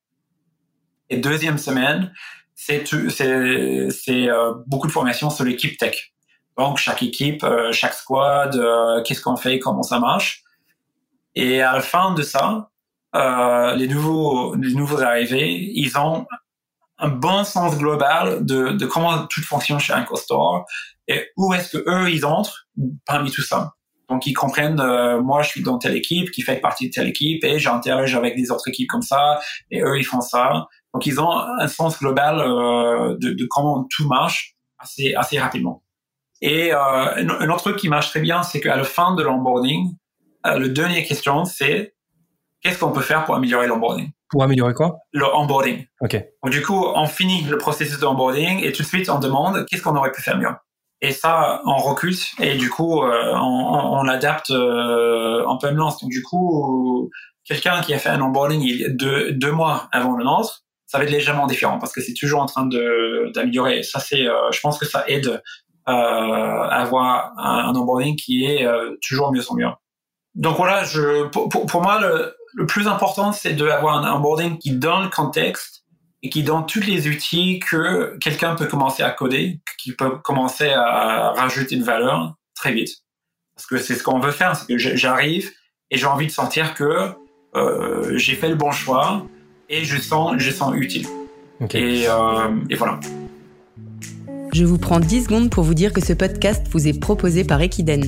Et deuxième semaine, c'est euh, beaucoup de formations sur l'équipe tech. Donc chaque équipe, euh, chaque squad, euh, qu'est-ce qu'on fait, comment ça marche. Et à la fin de ça, les nouveaux arrivés, ils ont un bon sens global de, de comment tout fonctionne chez un Store et où est-ce que eux ils entrent parmi tout ça. Donc ils comprennent, euh, moi je suis dans telle équipe qui fait partie de telle équipe et j'interagis avec des autres équipes comme ça et eux ils font ça. Donc ils ont un sens global euh, de, de, comment tout marche assez assez rapidement. Et euh, un, autre truc qui marche très bien, c'est qu'à la fin de l'onboarding, euh, le dernier question c'est qu'est-ce qu'on peut faire pour améliorer l'onboarding? Pour améliorer quoi? Le onboarding. Ok. Donc du coup, on finit le processus de onboarding et tout de suite on demande qu'est-ce qu'on aurait pu faire mieux. Et ça, on recule et du coup, euh, on, on, adapte euh, en permanence. Donc du coup, quelqu'un qui a fait un onboarding il deux, deux mois avant le nôtre, ça va être légèrement différent parce que c'est toujours en train de d'améliorer. Ça c'est, euh, je pense que ça aide euh, à avoir un, onboarding qui est euh, toujours mieux en mieux. Donc voilà, je, pour, pour, pour moi, le, le plus important, c'est d'avoir un onboarding qui donne le contexte et qui donne tous les outils que quelqu'un peut commencer à coder, qui peut commencer à rajouter une valeur très vite. Parce que c'est ce qu'on veut faire, c'est que j'arrive et j'ai envie de sentir que euh, j'ai fait le bon choix et je sens, je sens utile. Et, euh, et voilà. Je vous prends 10 secondes pour vous dire que ce podcast vous est proposé par Equiden.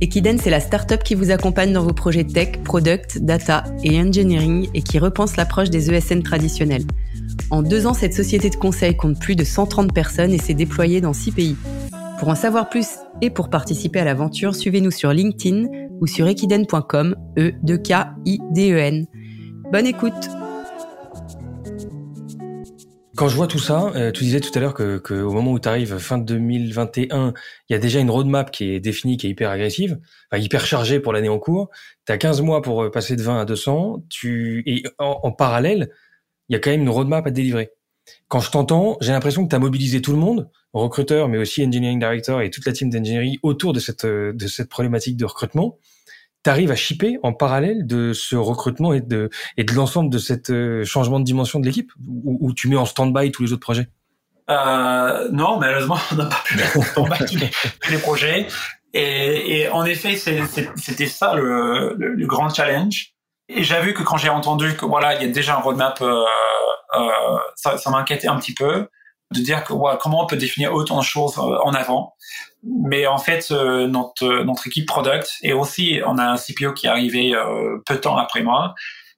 Equiden, c'est la startup qui vous accompagne dans vos projets tech, product, data et engineering et qui repense l'approche des ESN traditionnels. En deux ans, cette société de conseil compte plus de 130 personnes et s'est déployée dans six pays. Pour en savoir plus et pour participer à l'aventure, suivez-nous sur LinkedIn ou sur equiden.com, e 2 k i d e n Bonne écoute. Quand je vois tout ça, euh, tu disais tout à l'heure que, au moment où tu arrives fin 2021, il y a déjà une roadmap qui est définie, qui est hyper agressive, enfin, hyper chargée pour l'année en cours. Tu as 15 mois pour euh, passer de 20 à 200. Tu, et en, parallèle, il y a quand même une roadmap à délivrer. Quand je t'entends, j'ai l'impression que tu as mobilisé tout le monde, recruteur, mais aussi engineering director et toute la team d'engineering autour de cette, de cette problématique de recrutement tu arrives à shipper en parallèle de ce recrutement et de, et de l'ensemble de cet euh, changement de dimension de l'équipe ou, tu mets en stand-by tous les autres projets? Euh, Non, malheureusement, on n'a pas pu mettre en stand-by tous, les, projets. Et, et en effet, c'était ça le, le, grand challenge. Et j'ai vu que quand j'ai entendu que voilà, il y a déjà un roadmap, euh, euh, ça, ça m'inquiétait un petit peu de dire que ouais, comment on peut définir autant de choses euh, en avant. Mais en fait, euh, notre notre équipe product et aussi on a un CPO qui est arrivé euh, peu de temps après moi,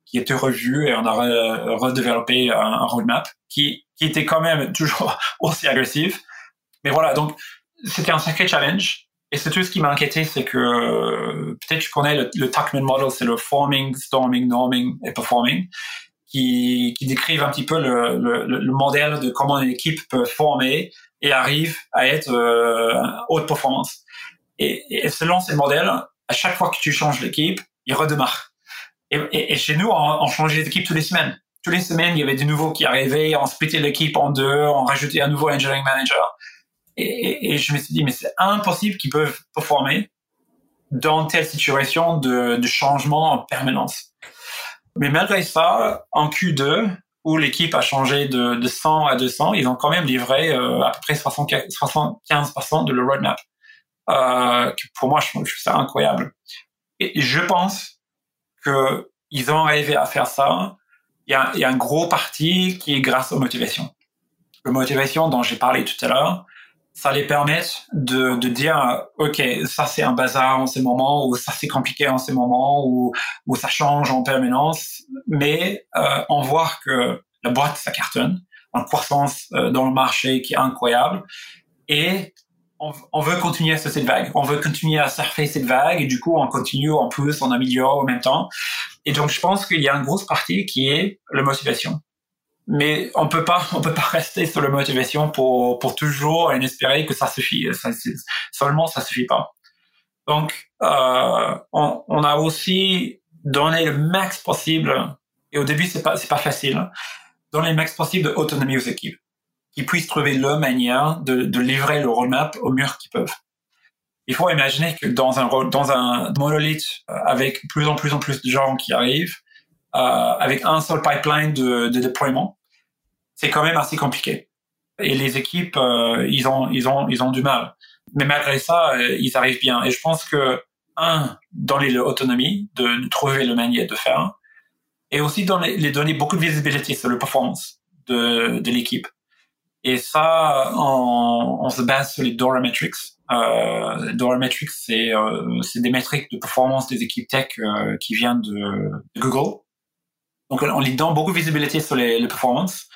qui était revu et on a redéveloppé un, roadmap qui qui était quand même toujours aussi agressif. Mais voilà, donc c'était un sacré challenge. Et c'est tout ce qui m'a inquiété, c'est que peut-être tu connais le, le Tuckman model, c'est le forming, storming, norming et performing qui, qui décrivent un petit peu le, le, le, modèle de comment une équipe peut former et arrive à être euh, haute performance. Et, et, selon ces modèles, à chaque fois que tu changes l'équipe, il redémarre. Et, et, chez nous, on, on changeait d'équipe toutes les semaines. Toutes les semaines, il y avait des nouveaux qui arrivaient, on splittait l'équipe en deux, on rajoutait un nouveau engineering manager. Et, je me suis dit, mais c'est impossible qu'ils peuvent performer dans telle situation de, changement en permanence. Mais malgré ça, en Q2, où l'équipe a changé de, de 100 à 200, ils ont quand même livré euh, à peu près 75% de leur roadmap. Euh, pour moi, je trouve ça incroyable. Et je pense que ils ont arrivé à faire ça. Il y a, il y a un gros parti qui est grâce aux motivations. La motivation dont j'ai parlé tout à l'heure, ça les permet de, de dire ok ça c'est un bazar en ces moments ou ça c'est compliqué en ces moments ou ou ça change en permanence. Mais euh, on voit que la boîte ça cartonne en croissance euh, dans le marché qui est incroyable et on, on, veut continuer sur cette vague. On veut continuer à surfer cette vague et du coup on continue en plus on améliore en même temps. Et donc je pense qu'il y a une grosse partie qui est la motivation mais on peut pas on peut pas rester sur la motivation pour pour toujours et espérer que ça suffit ça, seulement ça suffit pas. Donc euh, on, on, a aussi donné le max possible et au début c'est pas c'est pas facile donner le max possible d'autonomie aux équipes qui puissent trouver leur manière de, de livrer le roadmap au mieux qu'ils peuvent. Il faut imaginer que dans un dans un monolithe euh, avec plus en plus en plus de gens qui arrivent euh, avec un seul pipeline de, de déploiement c'est quand même assez compliqué. Et les équipes, euh, ils ont, ils ont, ils ont du mal. Mais malgré ça, euh, ils arrivent bien. Et je pense que un, dans l'autonomie de, de, trouver le manière de faire, et aussi dans les, les donner beaucoup de visibilité sur le performance de, de l'équipe. Et ça, on, on, se base sur les Dora Metrics. Euh, Dora Metrics, c'est euh, des métriques de performance des équipes tech euh, qui viennent de, Google. Donc, on les donne beaucoup de visibilité sur les, les performances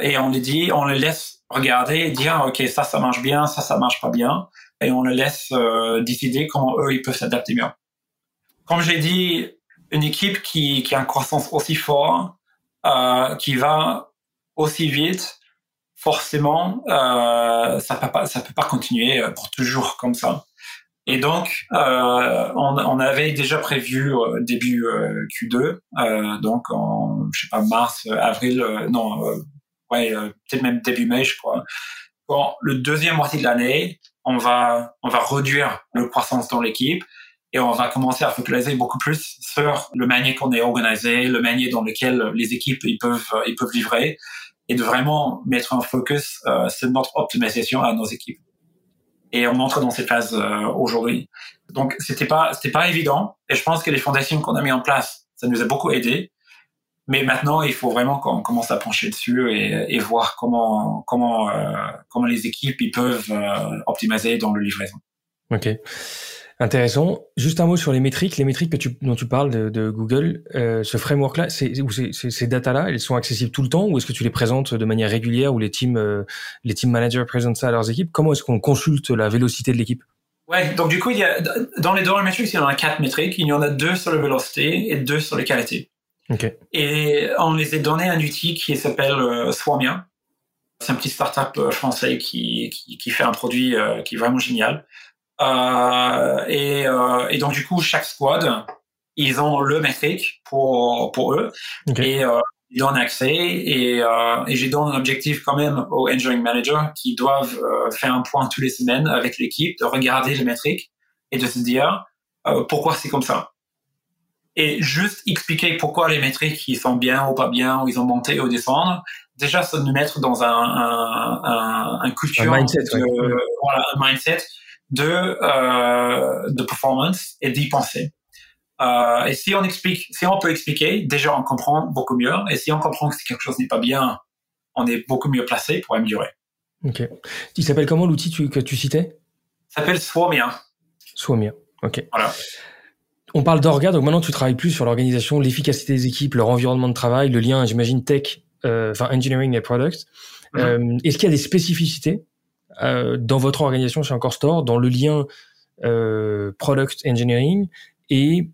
et on les dit, on les laisse regarder et dire ok ça ça marche bien, ça ça marche pas bien, et on les laisse euh, décider comment eux ils peuvent s'adapter mieux. Comme j'ai dit, une équipe qui, qui a une croissance aussi forte, euh, qui va aussi vite, forcément euh, ça peut peut pas continuer pour toujours comme ça. Et donc, on, avait déjà prévu début euh, Q2, euh, donc en je sais pas mars, avril, non ouais, euh, peut-être même début mai, je crois. Bon, le deuxième moitié de l'année, on va, on va réduire le croissance dans l'équipe et on va commencer à focaliser beaucoup plus sur le manier qu'on est organisé, le manier dans lequel les équipes ils peuvent, ils peuvent livrer et de vraiment mettre un focus euh, sur notre optimisation à nos équipes. Et on entre dans cette phase euh, aujourd'hui. Donc c'était pas c'était pas évident et je pense que les fondations qu'on a mis en place, ça nous a beaucoup aidé. Mais maintenant, il faut vraiment qu'on commence à pencher dessus et, et voir comment comment euh, comment les équipes ils peuvent euh, optimiser dans le livraison. Ok. Intéressant. Juste un mot sur les métriques. Les métriques que tu, dont tu parles de, de Google, euh, ce framework-là, c'est, ces data-là, elles sont accessibles tout le temps ou est-ce que tu les présentes de manière régulière ou les teams, euh, les team managers présentent ça à leurs équipes? Comment est-ce qu'on consulte la vélocité de l'équipe? Ouais, donc du coup, il y a, dans les dollar metrics, il y en a quatre métriques. Il y en a deux sur la vélocité et deux sur les qualités. Okay. Et on les a donné un outil qui s'appelle euh, Swamia. C'est un petit startup français qui, qui, qui fait un produit qui est vraiment génial. Euh, et, euh, et, donc du coup, chaque squad, ils ont le métrique pour pour eux et euh, ils donnent accès et, euh, et j'ai donné un objectif quand même aux engineering managers qui doivent euh, faire un point tous les semaines avec l'équipe, de regarder les métriques et de se dire euh, pourquoi c'est comme ça. Et juste expliquer pourquoi les métriques ils sont bien ou pas bien, ou ils ont monté ou descendre. Déjà, ça nous mettre dans un, un, un, un culture, un mindset, voilà, un mindset de, euh, de performance et d'y penser. Euh, et si on explique, si on peut expliquer, déjà on comprend beaucoup mieux. Et si on comprend que quelque chose n'est pas bien, on est beaucoup mieux placé pour améliorer. Ok. Il s'appelle comment l'outil que tu citais? Ça s'appelle Swamia. Swamia. Ok. Voilà. On parle d'orga, donc maintenant tu travailles plus sur l'organisation, l'efficacité des équipes, leur environnement de travail, le lien, j'imagine, tech, euh, enfin engineering et product. Mm-hmm. Euh, Est-ce qu'il y a des spécificités euh, dans votre organisation chez Encore Store, dans le lien euh, product engineering et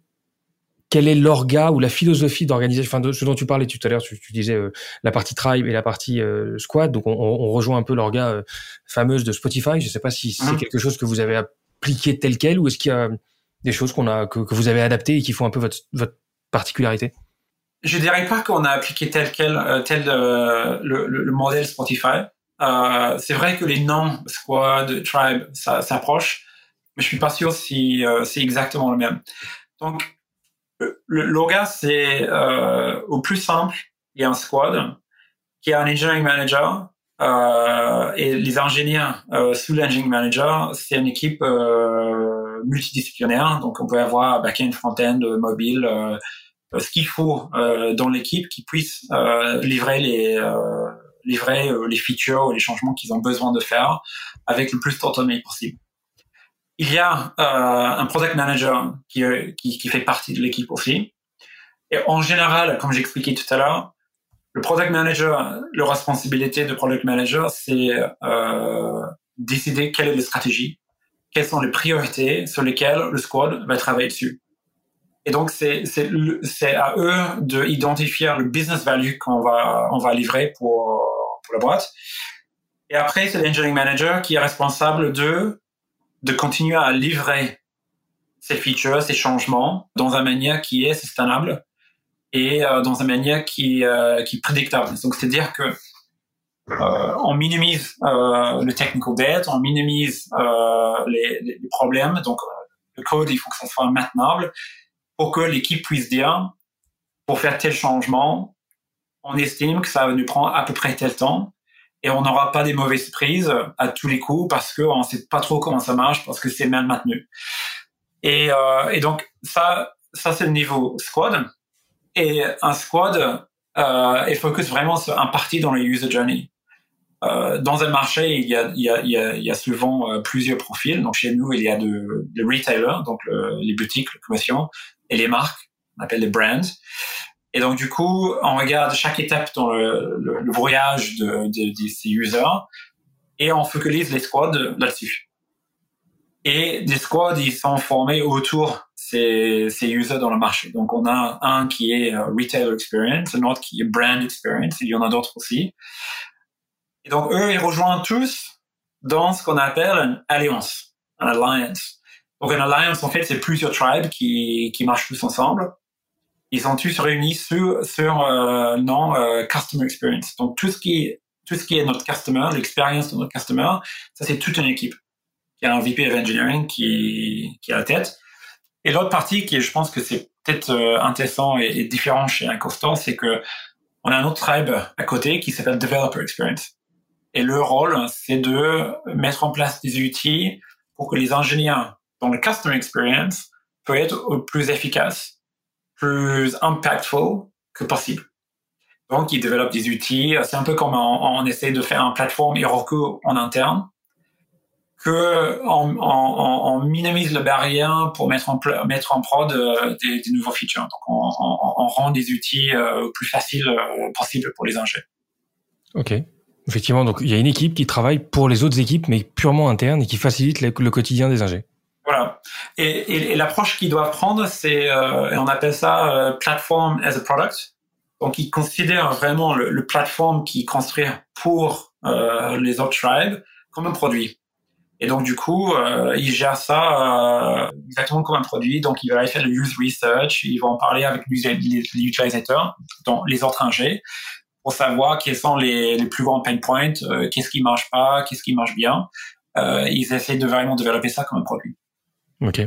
quel est l'orga ou la philosophie d'organisation, enfin de ce dont tu parlais tout à l'heure, tu, disais euh, la partie tribe et la partie euh, squad, donc on, on, rejoint un peu l'orga euh, fameuse de Spotify. Je ne sais pas si c'est mmh. quelque chose que vous avez appliqué tel quel ou est-ce qu'il y a des choses qu'on a que, vous avez adaptées et qui font un peu votre, particularité? Je dirais pas qu'on a appliqué tel quel tel le, le, le, modèle Spotify. Euh, c'est vrai que les noms squad, tribe, ça s'approche, mais je suis pas sûr si euh, c'est exactement le même. Donc, le, le c'est euh, au plus simple, il y a un squad qui a un engineering manager euh, et les ingénieurs euh, sous l'engineering manager, c'est une équipe euh, multidisciplinaire. Donc, on peut avoir back-end, front-end, mobile, ce qu'il faut dans l'équipe qui puisse livrer les livrer euh, les features ou les changements qu'ils ont besoin de faire avec le plus d'autonomie possible. Il y a euh, un product manager qui, euh, qui, fait partie de l'équipe aussi. Et en général, comme j'expliquais tout à l'heure, le product manager, la responsabilité de product manager, c'est euh, décider quelle est la stratégie, quelles sont les priorités sur lesquelles le squad va travailler dessus. Et donc, c'est, à eux de identifier le business value qu'on va, on va livrer pour, pour la boîte. Et après, c'est l'engineering manager qui est responsable de, de continuer à livrer ces features, ces changements dans une manière qui est sustainable et euh, dans une manière qui, euh, qui est prédictable. Donc, c'est-à-dire que euh, on minimise euh, le technical debt, on minimise euh, les, les, problèmes. Donc, le code, il faut que ça soit maintenable pour que l'équipe puisse dire, pour faire tel changement, on estime que ça nous prend à peu près tel temps et on n'aura pas des mauvaises prises à tous les coups parce qu'on ne sait pas trop comment ça marche parce que c'est mal maintenu. Et, euh, et donc ça, ça c'est le niveau squad. Et un squad euh, est focus vraiment sur un parti dans le user journey. Euh, dans un marché, il y a, souvent plusieurs profils. Donc chez nous, il y a de, de retailers, donc les boutiques, les commerçants, et les marques, on appelle les brands. Et donc du coup, on regarde chaque étape dans le, le, voyage de, ces users et on focalise les squads là-dessus. Et des squads, ils sont formés autour ces, ces users dans le marché. Donc on a un qui est euh, retail experience, un autre qui est brand experience, il y en a d'autres aussi. Et donc eux, ils rejoignent tous dans ce qu'on appelle une alliance, un alliance. Donc une alliance, en fait, c'est plusieurs tribes qui, qui marchent tous ensemble ils sont tous réunis sur, sur euh, non euh, customer experience. Donc tout ce qui est tout ce qui est notre customer, l'expérience de notre customer, ça c'est toute une équipe qui a un VP of engineering qui qui a la tête. Et l'autre partie qui je pense que c'est peut-être euh, intéressant et, différent chez Incostor, c'est que on a un autre tribe à côté qui s'appelle developer experience. Et le rôle, c'est de mettre en place des outils pour que les ingénieurs dans le customer experience peuvent être plus efficaces plus impactful que possible. Donc, ils développent des outils. C'est un peu comme on, on essaie de faire une plateforme Heroku en interne, que on, minimise le barrière pour mettre en, mettre en prod euh, des, nouveaux features. Donc, on, rend des outils euh, plus faciles euh, possible pour les ingénieurs. Ok. Effectivement, donc il y a une équipe qui travaille pour les autres équipes, mais purement interne et qui facilite le, quotidien des ingénieurs. Voilà. Et, l'approche qu'ils doivent prendre, c'est, euh, on appelle ça euh, platform as a product. Donc, ils considèrent vraiment le, le plateforme qu'ils construisent pour euh, les autres tribes comme un produit. Et donc du coup, euh, ils gèrent ça euh, exactement comme un produit. Donc ils vont faire le use research, ils vont en parler avec les, utilisateurs, donc les autres ingés, pour savoir quels sont les, les plus grands pain points, euh, qu'est-ce qui marche pas, qu'est-ce qui marche bien. Euh, ils essaient de vraiment développer ça comme un produit. Ok.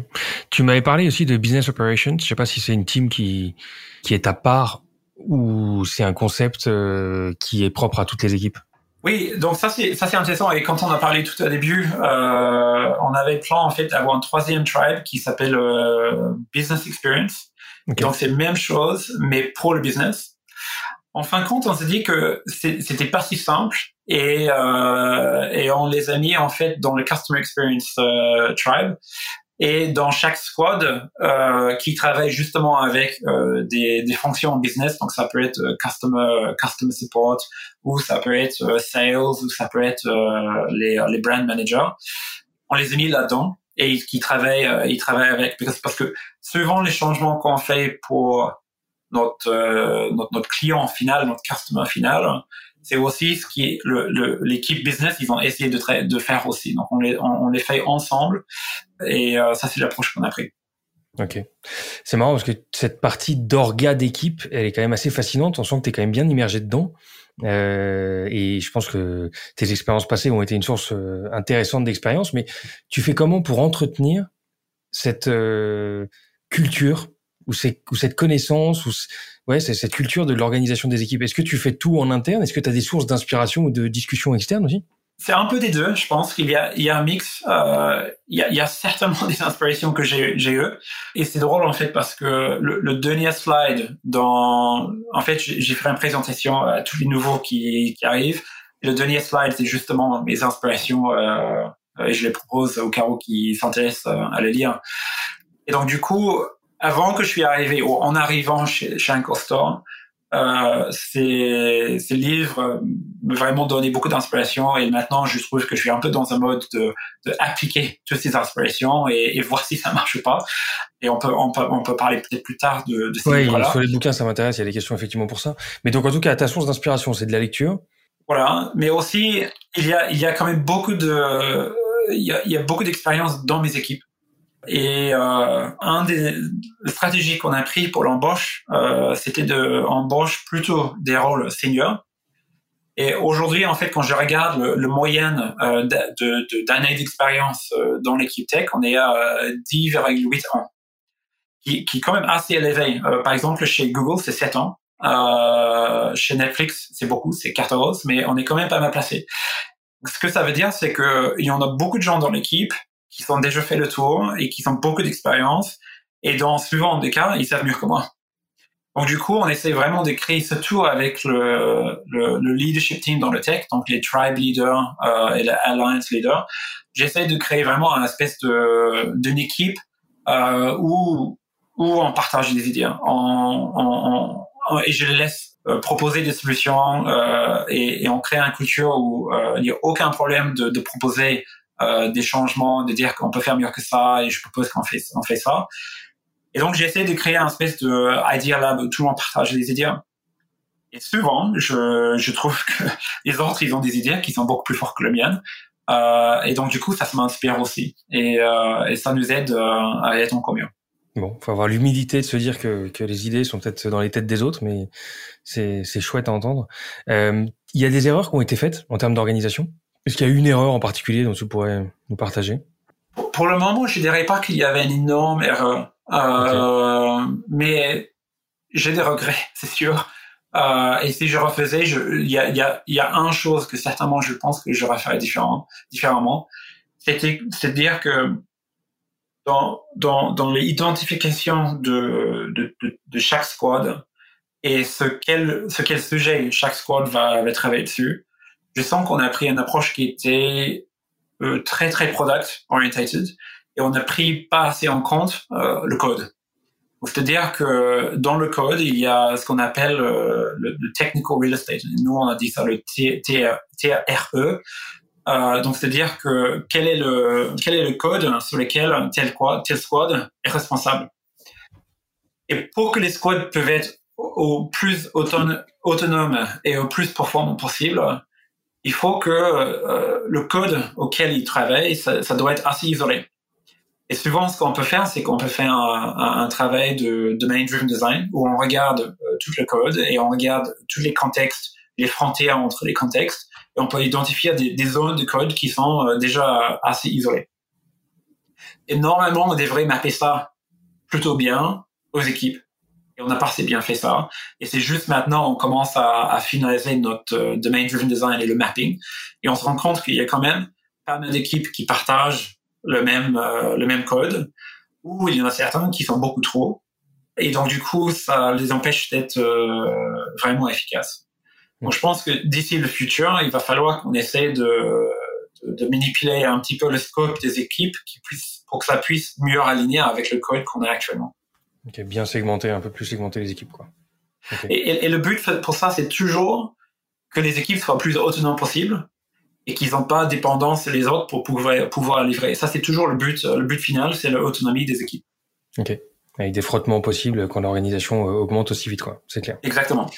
Tu m'avais parlé aussi de business operations. Je sais pas si c'est une team qui qui est à part ou c'est un concept euh, qui est propre à toutes les équipes. Oui, donc ça c'est ça c'est intéressant et quand on a parlé tout au début, euh, on avait plan en fait d'avoir un troisième tribe qui s'appelle euh, business experience. Donc c'est même chose mais pour le business. En fin de compte, on s'est dit que c'était pas si simple et euh, et on les a mis en fait dans le customer experience euh, tribe. Et dans chaque squad euh, qui travaille justement avec euh, des, des fonctions en business donc ça peut être euh, customer customer support ou ça peut être sales ou ça peut être les les brand managers on les a mis là-dedans. Et qui travaillent ils travaillent avec parce que suivant les changements qu'on fait pour notre, notre notre client final notre customer final c'est aussi ce qui est le, l'équipe business, ils ont essayé de, de faire aussi. Donc on les, on, les fait ensemble et euh, ça c'est l'approche qu'on a pris. Ok. C'est marrant parce que cette partie d'orga d'équipe, elle est quand même assez fascinante. On sent que tu es quand même bien immergé dedans. Euh, et je pense que tes expériences passées ont été une source euh, intéressante d'expérience. Mais tu fais comment pour entretenir cette euh, culture ou, ou cette connaissance ou ouais, cette culture de l'organisation des équipes. Est-ce que tu fais tout en interne? Est-ce que tu as des sources d'inspiration ou de discussion externe aussi? C'est un peu des deux, je pense qu'il y a, il y a un mix. Euh, il, y a, il y a certainement des inspirations que j'ai, j'ai eues. Et c'est drôle en fait parce que le, le dernier slide dans... En fait, j'ai fait une présentation à tous les nouveaux qui, qui arrivent. le dernier slide, c'est justement mes inspirations euh, et je les propose aux carreaux qui s'intéressent euh, à les lire. Et donc du coup, avant que je suis arrivé, ou en arrivant chez, chez Uncle Store, euh, ces, ces livres me vraiment donné beaucoup d'inspiration et maintenant je trouve que je suis un peu dans un mode de, de appliquer toutes ces inspirations et, et, voir si ça marche ou pas. Et on peut on peut on peut parler peut-être plus tard de, de ces oui, livres-là. Sur les bouquins, ça m'intéresse. Il y a des questions effectivement pour ça. Mais donc en tout cas, ta source d'inspiration, c'est de la lecture. Voilà, mais aussi il y a il y a quand même beaucoup de il y a, il y a beaucoup d'expérience dans mes équipes. Et euh, un des stratégies qu'on a pris pour l'embauche, euh, c'était de embauche plutôt des rôles seniors. Et aujourd'hui, en fait, quand je regarde le, le moyenne euh, de, d'années d'expérience euh, dans l'équipe tech, on est à 10,8 ans, qui, qui est quand même assez élevé. Euh, par exemple, chez Google, c'est 7 ans. Euh, chez Netflix, c'est beaucoup, c'est 14, mais on est quand même pas mal placé. Ce que ça veut dire, c'est qu'il y en a beaucoup de gens dans l'équipe qui ont déjà fait le tour et qui ont beaucoup d'expérience. Et dans suivant des cas, ils savent mieux que moi. Donc du coup, on essaie vraiment de créer ce tour avec le, le, le leadership team dans le tech, donc les tribe leaders euh, et les alliance leaders. J'essaie de créer vraiment un espèce de d'une équipe euh, où où on partage des idées, on, on, et je les laisse euh, proposer des solutions et, on crée une culture où il n'y a aucun problème de proposer euh, des changements, de dire qu'on peut faire mieux que ça et je propose qu'on fait, on fait ça. Et donc, j'essaie de créer un espèce de idea lab où tout le monde partage des idées. Et souvent, je, je trouve que les autres, ils ont des idées qui sont beaucoup plus fortes que les miennes. Euh, et donc, du coup, ça, m'inspire aussi. Et, euh, et ça nous aide euh, à être en commun. Bon, faut avoir l'humilité de se dire que, que les idées sont peut-être dans les têtes des autres, mais c'est, c'est chouette à entendre. Euh, il y a des erreurs qui ont été faites en termes d'organisation? Est-ce qu'il y a une erreur en particulier dont tu pourrais nous partager? Pour le moment, je dirais pas qu'il y avait une énorme erreur, euh, mais j'ai des regrets, c'est sûr. Euh, et si je refaisais, il y a, y, a, y a une chose que certainement je pense que j'aurais fait différent, différemment, c'était c'est dire que dans, dans, dans l'identification de, de, de, de, chaque squad et ce quel, ce quel sujet chaque squad va, va travailler dessus, je sens qu'on a pris une approche qui était euh, très très product orientated et on a pris pas assez en compte euh, le code. C'est-à-dire que dans le code, il y a ce qu'on appelle euh, le, technical real estate. Nous, on a dit ça le TRE. Euh, donc, c'est-à-dire que quel est le quel est le code sur lequel tel, tel squad est responsable? Et pour que les squads peuvent être au plus autonome et au plus performant possible, il faut que euh, le code auquel il travaille, ça, doit être assez isolé. Et souvent, ce qu'on peut faire, c'est qu'on peut faire un, travail de domain-driven design où on regarde euh, tout le code et on regarde tous les contextes, les frontières entre les contextes, et on peut identifier des, des zones de code qui sont euh, déjà assez isolées. Et normalement, on devrait mapper ça plutôt bien aux équipes. Et on n'a pas assez bien fait ça. Et c'est juste maintenant, on commence à, à finaliser notre euh, domain-driven design et le mapping. Et on se rend compte qu'il y a quand même pas mal d'équipes qui partagent le même, euh, le même code, ou il y en a certains qui sont beaucoup trop. Et donc, du coup, ça les empêche d'être euh, vraiment efficaces. Donc, je pense que d'ici le futur, il va falloir qu'on essaie de, de, de, manipuler un petit peu le scope des équipes qui puissent, pour que ça puisse mieux aligner avec le code qu'on a actuellement. Ok, bien segmenter, un peu plus segmenter les équipes, quoi. Et, et, le but pour ça, c'est toujours que les équipes soient plus autonomes possible et qu'ils n'ont pas dépendance les autres pour pouvoir, pouvoir livrer. ça, c'est toujours le but. Le but final, c'est l'autonomie des équipes. Ok. Avec des frottements possibles quand l'organisation euh, augmente aussi vite, quoi. C'est clair. Exactement.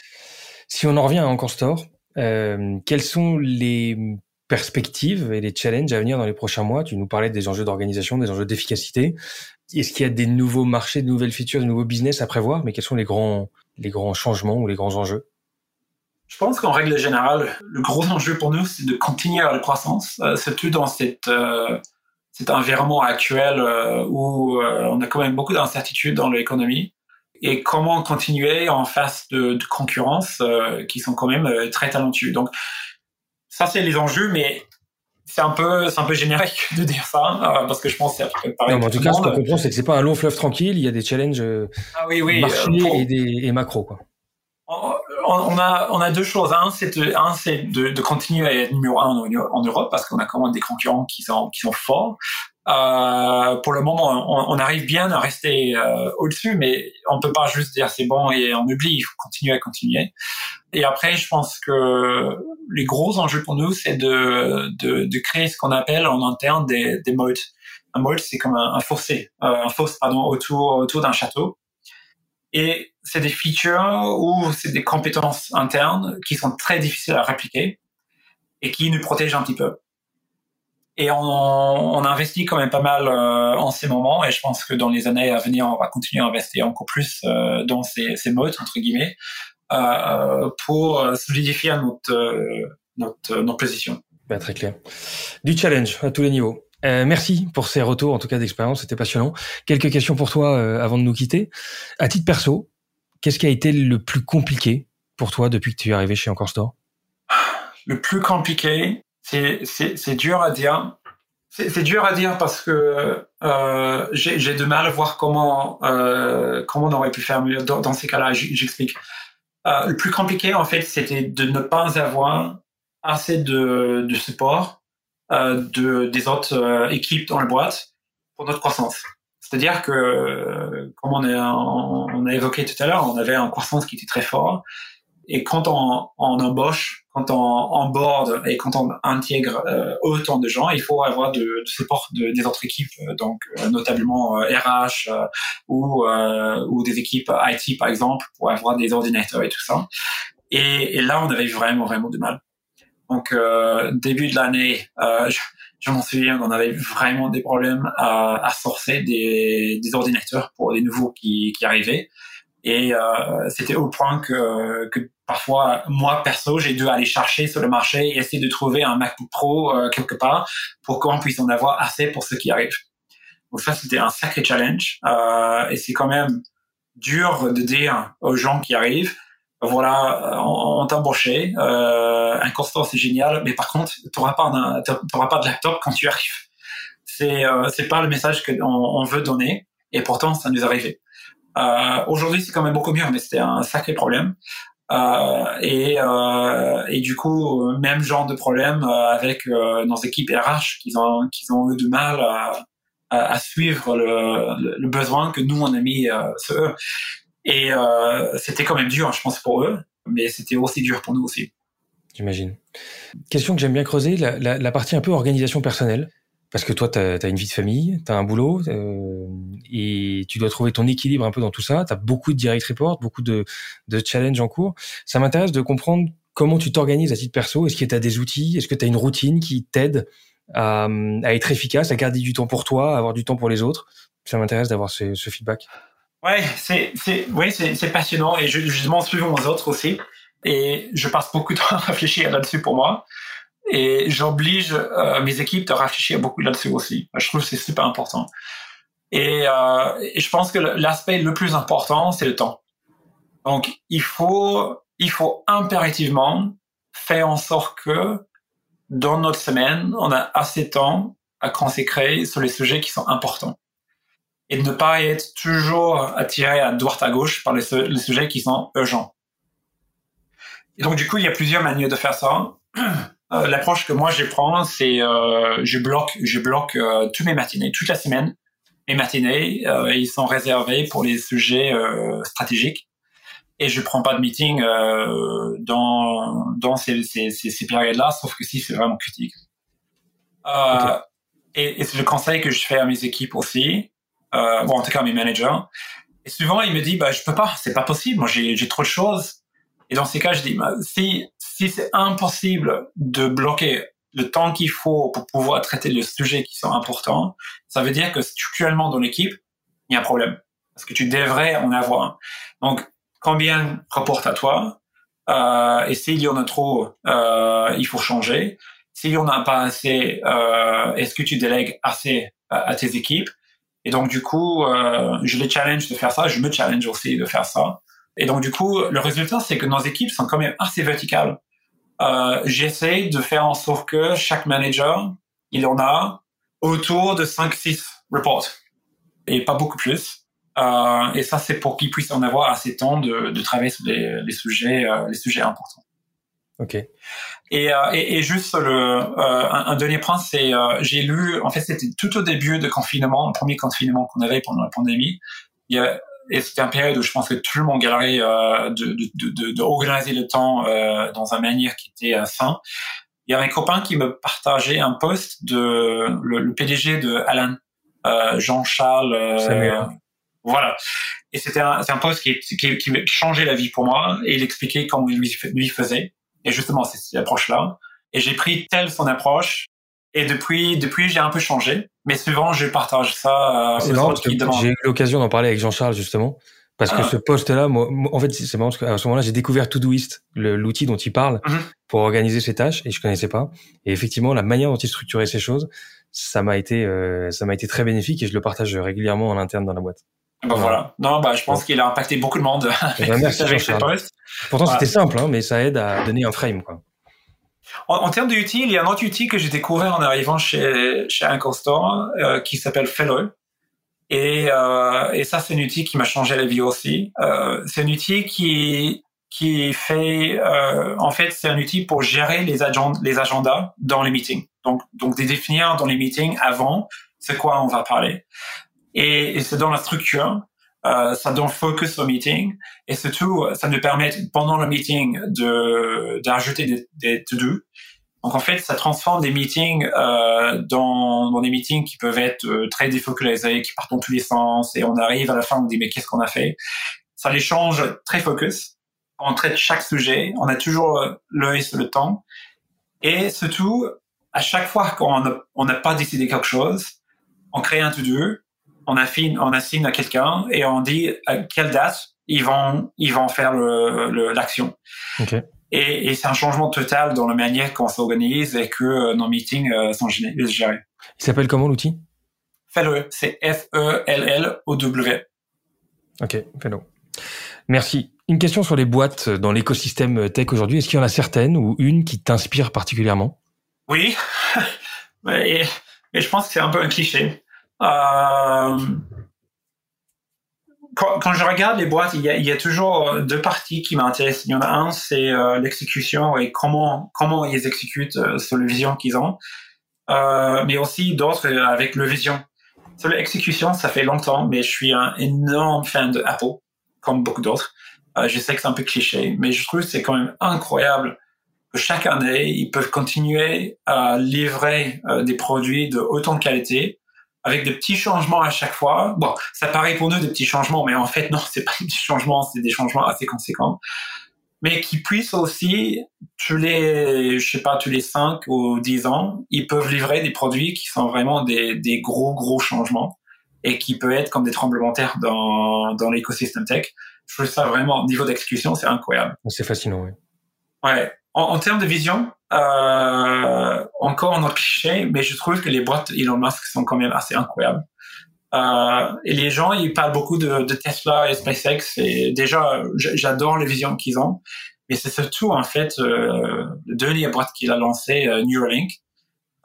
Si on en revient à Encore Store, euh, quels sont les perspectives et les challenges à venir dans les prochains mois? Tu nous parlais des enjeux d'organisation, des enjeux d'efficacité. Est-ce qu'il y a des nouveaux marchés, de nouvelles features, de nouveaux business à prévoir? Mais quels sont les grands, les grands changements ou les grands enjeux? Je pense qu'en règle générale, le gros enjeu pour nous, c'est de continuer à la croissance, euh, surtout dans cette, euh, cet environnement actuel euh, où euh, on a quand même beaucoup d'incertitudes dans l'économie. Et comment continuer en face de, de concurrence qui sont quand même très talentueux. Donc, ça, c'est les enjeux, mais c'est un peu c'est un peu générique de dire ça euh, parce que je pense que c'est à pareil. Non, en tout cas, ce qu'on comprend, c'est que c'est pas un long fleuve tranquille. Il y a des challenges euh, ah, oui, oui, marchés euh, et des et macro quoi. On, a on a deux choses. Un, c'est de, un c'est de, de, continuer à être numéro un en, en Europe parce qu'on a quand même des concurrents qui sont qui sont forts. Euh, pour le moment, on, on, arrive bien à rester euh, au-dessus, mais on peut pas juste dire c'est bon et on oublie. Il faut continuer à continuer. Et après, je pense que les gros enjeux pour nous, c'est de, de, de, créer ce qu'on appelle en interne des, des modes. Un mode, c'est comme un, un fossé, euh, un fosse pardon autour autour d'un château. Et c'est des features ou c'est des compétences internes qui sont très difficiles à répliquer et qui nous protègent un petit peu. Et on, on investit quand même pas mal euh, en ces moments et je pense que dans les années à venir, on va continuer à investir encore plus euh, dans ces, ces modes, entre guillemets, pour solidifier notre, notre, notre position. Bah, très clair. Du challenge à tous les niveaux. Euh, merci pour ces retours, en tout cas d'expérience, c'était passionnant. Quelques questions pour toi euh, avant de nous quitter. À titre perso, qu'est-ce qui a été le plus compliqué pour toi depuis que tu es arrivé chez Encore Store? Le plus compliqué, c'est dur à dire. C'est dur à dire parce que euh, j'ai de mal à voir comment euh, comment on aurait pu faire mieux dans, dans ces cas-là. J'explique. Euh, le plus compliqué en fait, c'était de ne pas avoir assez de, de support euh, de des autres euh, équipes dans la boîte pour notre croissance. C'est-à-dire que, comme on a, on a évoqué tout à l'heure, on avait un croissance qui était très fort. Et quand on, on embauche, quand on onboard et quand on intègre euh, autant de gens, il faut avoir de, de support de, des autres équipes, euh, donc euh, notamment RH euh, ou, ou des équipes IT par exemple, pour avoir des ordinateurs et tout ça. Et, et là, on avait vraiment vraiment de mal. Donc début de l'année, je, je m'en souviens, on avait vraiment des problèmes à, à sourcer des, des ordinateurs pour les nouveaux qui, qui arrivaient. Et euh, c'était au point que, que parfois, moi perso, j'ai dû aller chercher sur le marché et essayer de trouver un MacBook Pro euh, quelque part pour qu'on puisse en avoir assez pour ceux qui arrivent. Donc ça, c'était un sacré challenge. Euh, et c'est quand même dur de dire aux gens qui arrivent, voilà, on, on t'a embauché, euh, un constant c'est génial, mais par contre, tu n'auras pas, pas de laptop quand tu arrives. C'est euh, c'est pas le message qu'on on veut donner, et pourtant ça nous est arrivé. Euh, Aujourd'hui, c'est quand même beaucoup mieux, mais c'était un sacré problème. Euh, et, euh, et du coup, même genre de problème euh, avec euh, nos équipes RH qui ont, qui ont eu du mal à, à, à suivre le, le, besoin que nous on a mis euh, sur eux. Et c'était quand même dur, je pense, pour eux, mais c'était aussi dur pour nous aussi. J'imagine. Question que j'aime bien creuser, la, la, la, partie un peu organisation personnelle. Parce que toi, tu as, une vie de famille, tu as un boulot, euh, et tu dois trouver ton équilibre un peu dans tout ça. Tu as beaucoup de direct reports, beaucoup de, de challenges en cours. Ça m'intéresse de comprendre comment tu t'organises à titre perso Est-ce que tu as des outils? Est-ce que tu as une routine qui t'aide à, à, être efficace, à garder du temps pour toi, à avoir du temps pour les autres? Ça m'intéresse d'avoir ce, ce, feedback. Ouais, c'est oui, c'est passionnant et je, je demande aux autres aussi. Et je passe beaucoup de temps à réfléchir là-dessus pour moi. Et j'oblige euh, mes équipes de réfléchir beaucoup là-dessus aussi. Je trouve que c'est super important. Et, euh, et, je pense que l'aspect le plus important, c'est le temps. Donc, il faut, il faut impérativement faire en sorte que dans notre semaine, on a assez de temps à consacrer sur les sujets qui sont importants. Et de ne pas être toujours attiré à droite à gauche par les, les sujets qui sont urgents. Et donc, du coup, il y a plusieurs manières de faire ça. Euh, L'approche que moi je prends, c'est euh, je bloque, je bloque euh, tous mes matinées, toute la semaine. Mes matinées, euh, ils sont réservés pour les sujets euh, stratégiques. Et je prends pas de meeting dans dans ces, ces, ces, ces périodes-là, sauf que si c'est vraiment critique. Okay. Et, et c'est le conseil que je fais à mes équipes aussi, bon en tout cas à mes managers. Et souvent ils me disent bah je peux pas, c'est pas possible, moi j'ai j'ai trop de choses et dans ces cas, je dis, bah, si, si c'est impossible de bloquer le temps qu'il faut pour pouvoir traiter les sujets qui sont importants, ça veut dire que structurellement dans l'équipe, il y a un problème. Parce que tu devrais en avoir. Donc, combien rapporte à toi? Euh, Et s'il y en a trop, euh, il faut changer. S'il y en a pas assez, euh, est-ce que tu délègues assez à, à, tes équipes? Et donc, du coup, euh, je les challenge de faire ça. Je me challenge aussi de faire ça. Et donc, du coup, le résultat, c'est que nos équipes sont quand même assez verticales. Euh, J'essaie de faire en sorte que chaque manager, il en a autour de 5-6 reports et pas beaucoup plus. Euh, et ça, c'est pour qu'ils puissent en avoir assez de temps de, de travailler sur les, les sujets, euh, les sujets importants. Ok. Et, euh, et, et, juste le, euh, un, un, dernier point, c'est j'ai lu, en fait, c'était tout au début de confinement, le premier confinement qu'on avait pendant la pandémie. Il y a et c'était une période où je pense que tout le monde galérait euh, de, de, de, de, organiser le temps euh, dans une manière qui était euh, sain. Il y avait un copain qui me partageait un post de le, le PDG de Alan, euh, Jean-Charles. Euh, voilà. Et c'était un, c'est un post qui, qui, qui changeait la vie pour moi et il expliquait comment il lui, lui faisait. Et justement, c'est cette approche-là. Et j'ai pris telle son approche et depuis, depuis, j'ai un peu changé. Mais souvent, je partage ça. Euh, c'est marrant parce que j'ai eu l'occasion d'en parler avec Jean-Charles justement. Parce que ah. ce poste-là, moi, en fait, c'est marrant parce qu'à ce moment-là, j'ai découvert Todoist, l'outil dont il parle, mm -hmm. pour organiser ses tâches, et je connaissais pas. Et effectivement, la manière dont il structurait ces choses, ça m'a été, euh, ça m'a été très bénéfique, et je le partage régulièrement en interne dans la boîte. Bah voilà. Non, bah je pense qu'il a impacté beaucoup de monde avec, merci, avec ces postes. Pourtant, voilà. c'était simple, hein, mais ça aide à donner un frame, quoi. En, en termes d'outils, il y a un autre outil que j'ai découvert en arrivant chez, chez Store euh, qui s'appelle Fellow. Et, euh, et ça, c'est un outil qui m'a changé la vie aussi. Euh, c'est un outil qui qui fait, euh, en fait, c'est un outil pour gérer les, agend les agendas dans les meetings. Donc, donc de définir dans les meetings avant c'est quoi on va parler. Et, et c'est dans la structure. Euh, ça donne focus au meeting et surtout ça nous permet pendant le meeting de d'ajouter des, des to-do. Donc en fait, ça transforme des meetings euh, dans, dans des meetings qui peuvent être euh, très défocalisés, qui partent dans tous les sens et on arrive à la fin on dit mais qu'est-ce qu'on a fait? Ça les change très focus. On traite chaque sujet, on a toujours euh, l'œil sur le temps et surtout à chaque fois qu'on n'a pas décidé quelque chose, on crée un to-do on assigne, on assigne à quelqu'un et on dit à quelle date ils vont, ils vont faire l'action. Le, okay. Et, et c'est un changement total dans la manière qu'on s'organise et que euh, nos meetings euh, sont gérés. Il s'appelle comment l'outil? Fellow, c'est F-E-L-L-O-W. Ok, Fellow. Merci. Une question sur les boîtes dans l'écosystème tech aujourd'hui. Est-ce qu'il y en a certaines ou une qui t'inspire particulièrement? Oui, et, et je pense que c'est un peu un cliché. Euh, quand, quand, je regarde les boîtes, il y a, il y a toujours deux parties qui m'intéressent. Il y en a un, c'est euh, l'exécution et comment comment ils exécutent euh, sur le vision qu'ils ont, euh, mais aussi d'autres avec le vision. Sur l'exécution, ça fait longtemps, mais je suis un énorme fan de Apple, comme beaucoup d'autres. Euh, je sais que c'est un peu cliché, mais je trouve que c'est quand même incroyable que chaque année, ils peuvent continuer à livrer euh, des produits de haute qualité avec des petits changements à chaque fois. Bon, ça paraît pour nous des petits changements, mais en fait non, c'est pas des petits changements, c'est des changements assez conséquents. mais qui puissent aussi tous les, je sais pas, tous les 5 ou 10 ans, ils peuvent livrer des produits qui sont vraiment des, des gros, gros changements et qui peuvent être comme des tremblements de terre dans, dans l'écosystème tech. Je trouve ça vraiment, niveau d'exécution, c'est incroyable. C'est fascinant, oui. Ouais. En, en termes de vision, euh, encore un autre cliché, mais je trouve que les boîtes Elon Musk sont quand même assez incroyables. Euh, et les gens, ils parlent beaucoup de, de Tesla et SpaceX. Et déjà, j'adore les visions qu'ils ont. Mais c'est surtout en fait euh, le dernier boîte qu'il a lancé, euh, Neuralink,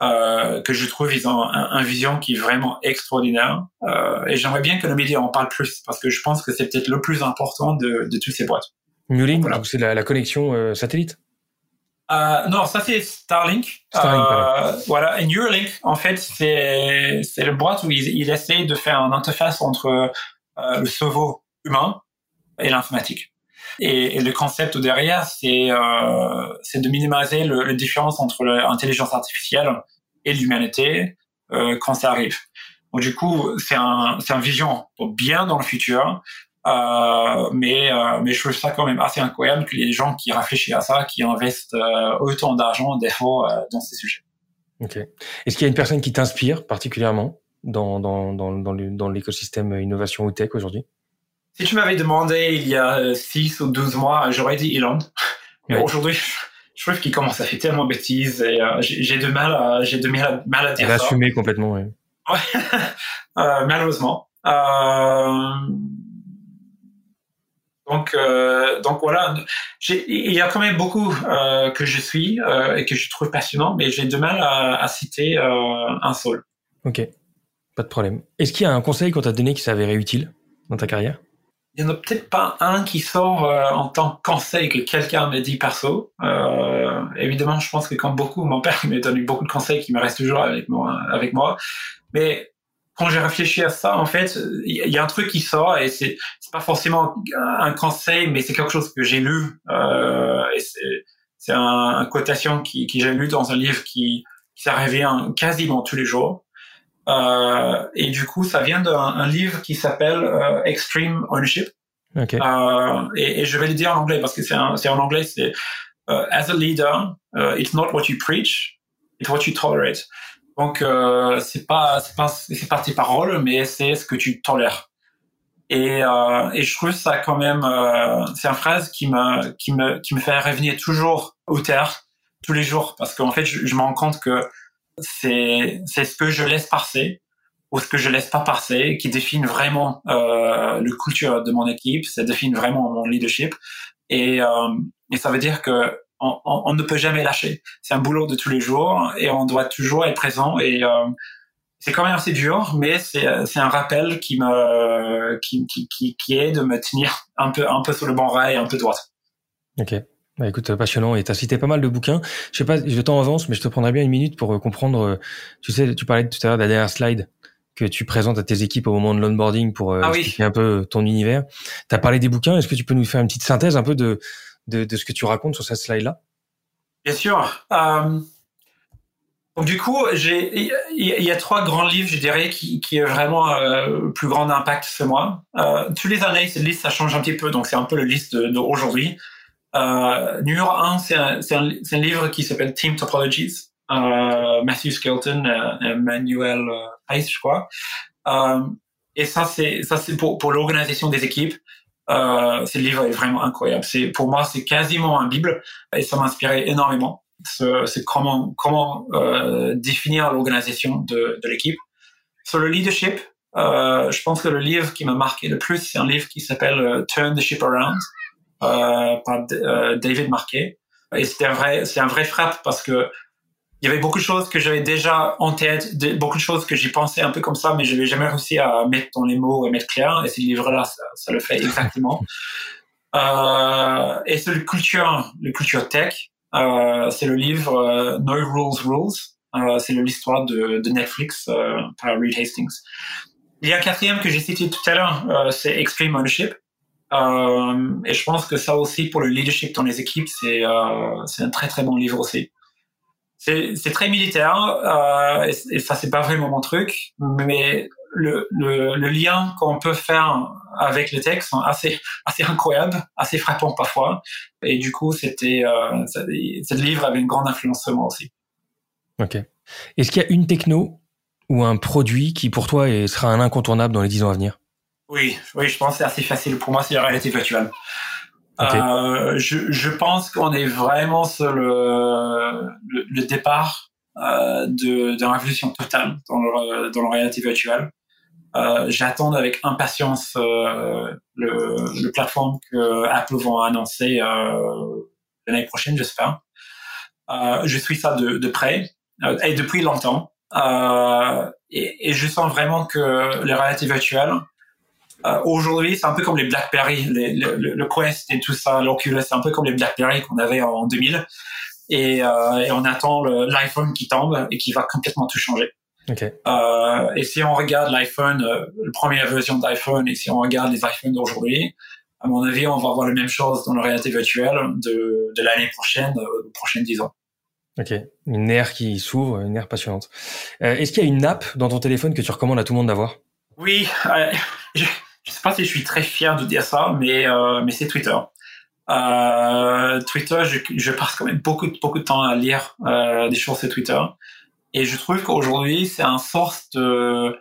euh, que je trouve ils ont un, un, vision qui est vraiment extraordinaire. Euh, et j'aimerais bien que le média en parle plus parce que je pense que c'est peut-être le plus important de, de toutes ces boîtes. Neuralink, voilà. c'est la, la, connexion euh, satellite. Euh, non, ça c'est Starlink. Starlink euh, voilà. Et Neuralink, en fait, c'est c'est le boîte où il, il essaie de faire une interface entre euh, le cerveau humain et l'informatique. Et, et, le concept derrière, c'est euh, c'est de minimiser le, la différence entre l'intelligence artificielle et l'humanité euh, quand ça arrive. Donc du coup, c'est un c'est un vision bien dans le futur euh, mais, euh, mais je trouve ça quand même assez incroyable que les gens qui réfléchissent à ça, qui investissent euh, autant d'argent, des fois, euh, dans ces sujets. Ok. Est-ce qu'il y a une personne qui t'inspire particulièrement dans, dans, dans, dans l'écosystème innovation ou tech aujourd'hui? Si tu m'avais demandé il y a 6 ou 12 mois, j'aurais dit Elon. Mais ouais. aujourd'hui, je trouve qu'il commence à faire tellement de bêtises et euh, j'ai de mal à, j'ai de mal, mal à dire Il ça. assumé complètement, oui. Ouais. euh, malheureusement. Euh, donc, euh, donc voilà, il y a quand même beaucoup euh, que je suis euh, et que je trouve passionnant, mais j'ai de mal à, à citer euh, un seul. Ok, pas de problème. Est-ce qu'il y a un conseil qu'on t'a donné qui s'avérait utile dans ta carrière? Il y en a peut-être pas un qui sort euh, en tant que conseil que quelqu'un m'a dit perso. Euh, évidemment, je pense que comme beaucoup, mon père m'a donné beaucoup de conseils qui me restent toujours avec moi. Avec moi. Mais quand j'ai réfléchi à ça, en fait, il y a un truc qui sort et c'est pas forcément un conseil, mais c'est quelque chose que j'ai lu euh, et c'est c'est un, un, quotation qui qui j'ai lu dans un livre qui qui ça revient quasiment tous les jours. Euh, et du coup, ça vient d'un un livre qui s'appelle euh, Extreme Ownership. Okay. Euh, et, et, je vais le dire en anglais parce que c'est c'est en anglais. C'est uh, As a leader, uh, it's not what you preach, it's what you tolerate. Donc euh, c'est pas c'est pas c'est pas tes paroles, mais c'est ce que tu tolères. Et, euh, et je trouve ça quand même euh, c'est une phrase qui me qui me qui me fait revenir toujours au terre tous les jours parce qu'en fait je, je me rends compte que c'est c'est ce que je laisse passer ou ce que je laisse pas passer qui définit vraiment euh, le culture de mon équipe, ça définit vraiment mon leadership et euh, et ça veut dire que on, on, on, ne peut jamais lâcher. C'est un boulot de tous les jours et on doit toujours être présent et euh, c'est quand même assez dur, mais c'est un rappel qui me qui, qui, qui, qui, est de me tenir un peu un peu sur le bon rail, un peu droite. Ok. Bah écoute, passionnant. Et tu as cité pas mal de bouquins. Je sais pas, le temps avance, mais je te prendrai bien une minute pour euh, comprendre. Euh, tu sais, tu parlais tout à l'heure de la dernière slide que tu présentes à tes équipes au moment de l'onboarding pour euh, ah expliquer oui. un peu ton univers. Tu as parlé des bouquins. Est-ce que tu peux nous faire une petite synthèse un peu de de, de ce que tu racontes sur cette slide-là Bien sûr. Euh, du coup, il y, a trois grands livres, je dirais, qui, qui vraiment euh, plus grand impact sur moi. Euh, tous les années, cette liste ça change un petit peu, donc c'est un peu le liste d'aujourd'hui. Euh, numéro un, c'est un, livre qui s'appelle Team Topologies, Matthew Skelton, euh, Manuel Pace, je crois. et ça, c'est pour l'organisation des équipes. Euh, ce livre est vraiment incroyable. C'est pour moi, c'est quasiment un bible et ça m'a inspiré énormément. C'est comment comment euh, définir l'organisation de, de l'équipe. Sur le leadership, euh, je pense que le livre qui m'a marqué le plus, c'est un livre qui s'appelle euh, Turn the Ship Around euh, par euh, David Marquet. Et c'était un vrai, c'est un vrai frappe parce que il y avait beaucoup de choses que j'avais déjà en tête, beaucoup de choses que j'y pensais un peu comme ça, mais je n'avais jamais réussi à mettre dans les mots et mettre clair. Et ce livre-là, ça, ça, le fait exactement. euh, et c'est le culture, le culture tech. Euh, c'est le livre euh, No Rules Rules. C'est l'histoire de, de, Netflix par Reed Hastings. Il y a un quatrième que j'ai cité tout à l'heure, c'est Extreme Ownership. et je pense que ça aussi, pour le leadership dans les équipes, c'est c'est un très très bon livre aussi c'est très militaire euh, et, et, ça c'est pas vraiment mon truc mais le, le, le lien qu'on peut faire avec le texte sont assez assez incroyables, assez frappants parfois. Et du coup, c'était euh, ce livre avait une grande influence sur moi aussi. Ok. Est-ce qu'il y a une techno ou un produit qui pour toi sera un incontournable dans les dix ans à venir? Oui, oui, je pense que c'est assez facile. Pour moi, c'est la réalité virtuelle. Euh, je, je, pense qu'on est vraiment sur le, le, départ euh, d'une révolution totale dans le, dans la réalité virtuelle. Euh, J'attends avec impatience euh, le, le plateforme que Apple va annoncer euh, l'année prochaine, j'espère. Euh, je suis ça de, de près et depuis longtemps. Et, et, je sens vraiment que les réalités virtuelles euh, aujourd'hui, c'est un peu comme les BlackBerry, les, le, le, Quest et tout ça, l'Oculus, c'est un peu comme les BlackBerry qu'on avait en 2000. Et, euh, et on attend l'iPhone qui tombe et qui va complètement tout changer. Okay. Euh, et si on regarde l'iPhone, euh, la première version d'iPhone, et si on regarde les iPhones d'aujourd'hui, à mon avis, on va voir la même chose dans la réalité virtuelle de, de l'année prochaine, euh, prochaine 10 ans. Ok, une ère qui s'ouvre, une ère passionnante. Euh, Est-ce qu'il y a une app dans ton téléphone que tu recommandes à tout le monde d'avoir? Oui, je, je sais pas si je suis très fier de dire ça, mais euh, mais c'est Twitter. Euh, Twitter, je, je, passe quand même beaucoup beaucoup de temps à lire euh, des choses sur Twitter, et je trouve qu'aujourd'hui c'est un source de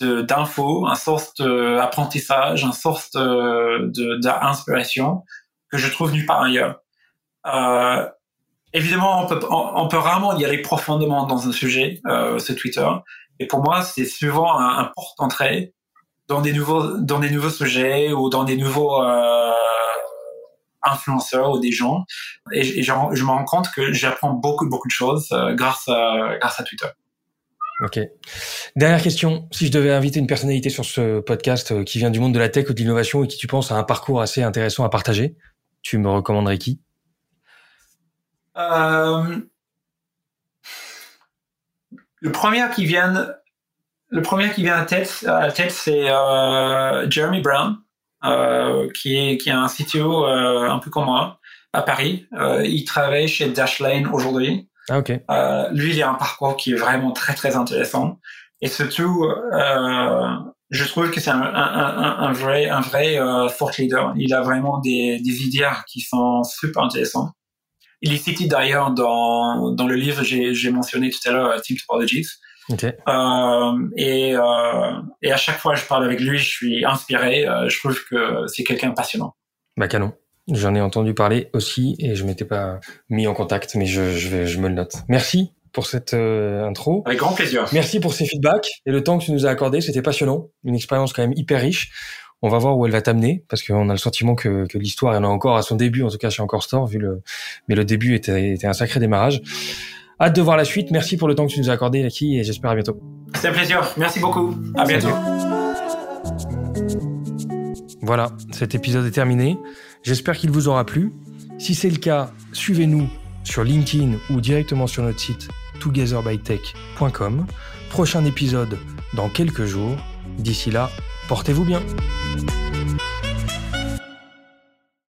d'infos, un source d'apprentissage, un source de d'inspiration que je trouve nulle part ailleurs. Euh, évidemment, on peut on, peut rarement y aller profondément dans un sujet, euh, ce Twitter. Et pour moi, c'est souvent un, un porte d'entrée dans des nouveaux dans des nouveaux sujets ou dans des nouveaux euh, influenceurs ou des gens et, je me rends compte que j'apprends beaucoup beaucoup de choses euh, grâce à grâce à Twitter. Ok. Dernière question. Si je devais inviter une personnalité sur ce podcast euh, qui vient du monde de la tech ou de l'innovation et qui tu penses a un parcours assez intéressant à partager, tu me recommanderais qui? Euh, Le premier qui vient le premier qui vient à tête, à tête c'est euh, Jeremy Brown, euh, qui est qui a un CTO euh, un peu comme moi à Paris. Euh, il travaille chez Dashlane aujourd'hui. Ah ok. Euh, lui, il a un parcours qui est vraiment très très intéressant. Et surtout, euh, je trouve que c'est un, un, un, vrai un vrai thought leader. Il a vraiment des, des idées qui sont super intéressantes. Il est cité d'ailleurs dans, dans le livre que j'ai mentionné tout à l'heure, Team Topologies. Okay. Euh, et, euh, et à chaque fois que je parle avec lui, je suis inspiré. Euh, je trouve que c'est quelqu'un de passionnant. Bah canon. J'en ai entendu parler aussi et je m'étais pas mis en contact, mais je, je, vais, je me le note. Merci pour cette euh, intro. Avec grand plaisir. Merci pour ces feedbacks et le temps que tu nous as accordé. C'était passionnant. Une expérience quand même hyper riche. On va voir où elle va t'amener parce qu'on a le sentiment que, que l'histoire en a encore à son début, en tout cas chez Encore Store, vu le, mais le début était, était un sacré démarrage. Hâte de voir la suite. Merci pour le temps que tu nous as accordé, Naki, et j'espère à bientôt. C'est un plaisir. Merci beaucoup. À bientôt. Voilà, cet épisode est terminé. J'espère qu'il vous aura plu. Si c'est le cas, suivez-nous sur LinkedIn ou directement sur notre site togetherbytech.com. Prochain épisode dans quelques jours. D'ici là, portez-vous bien.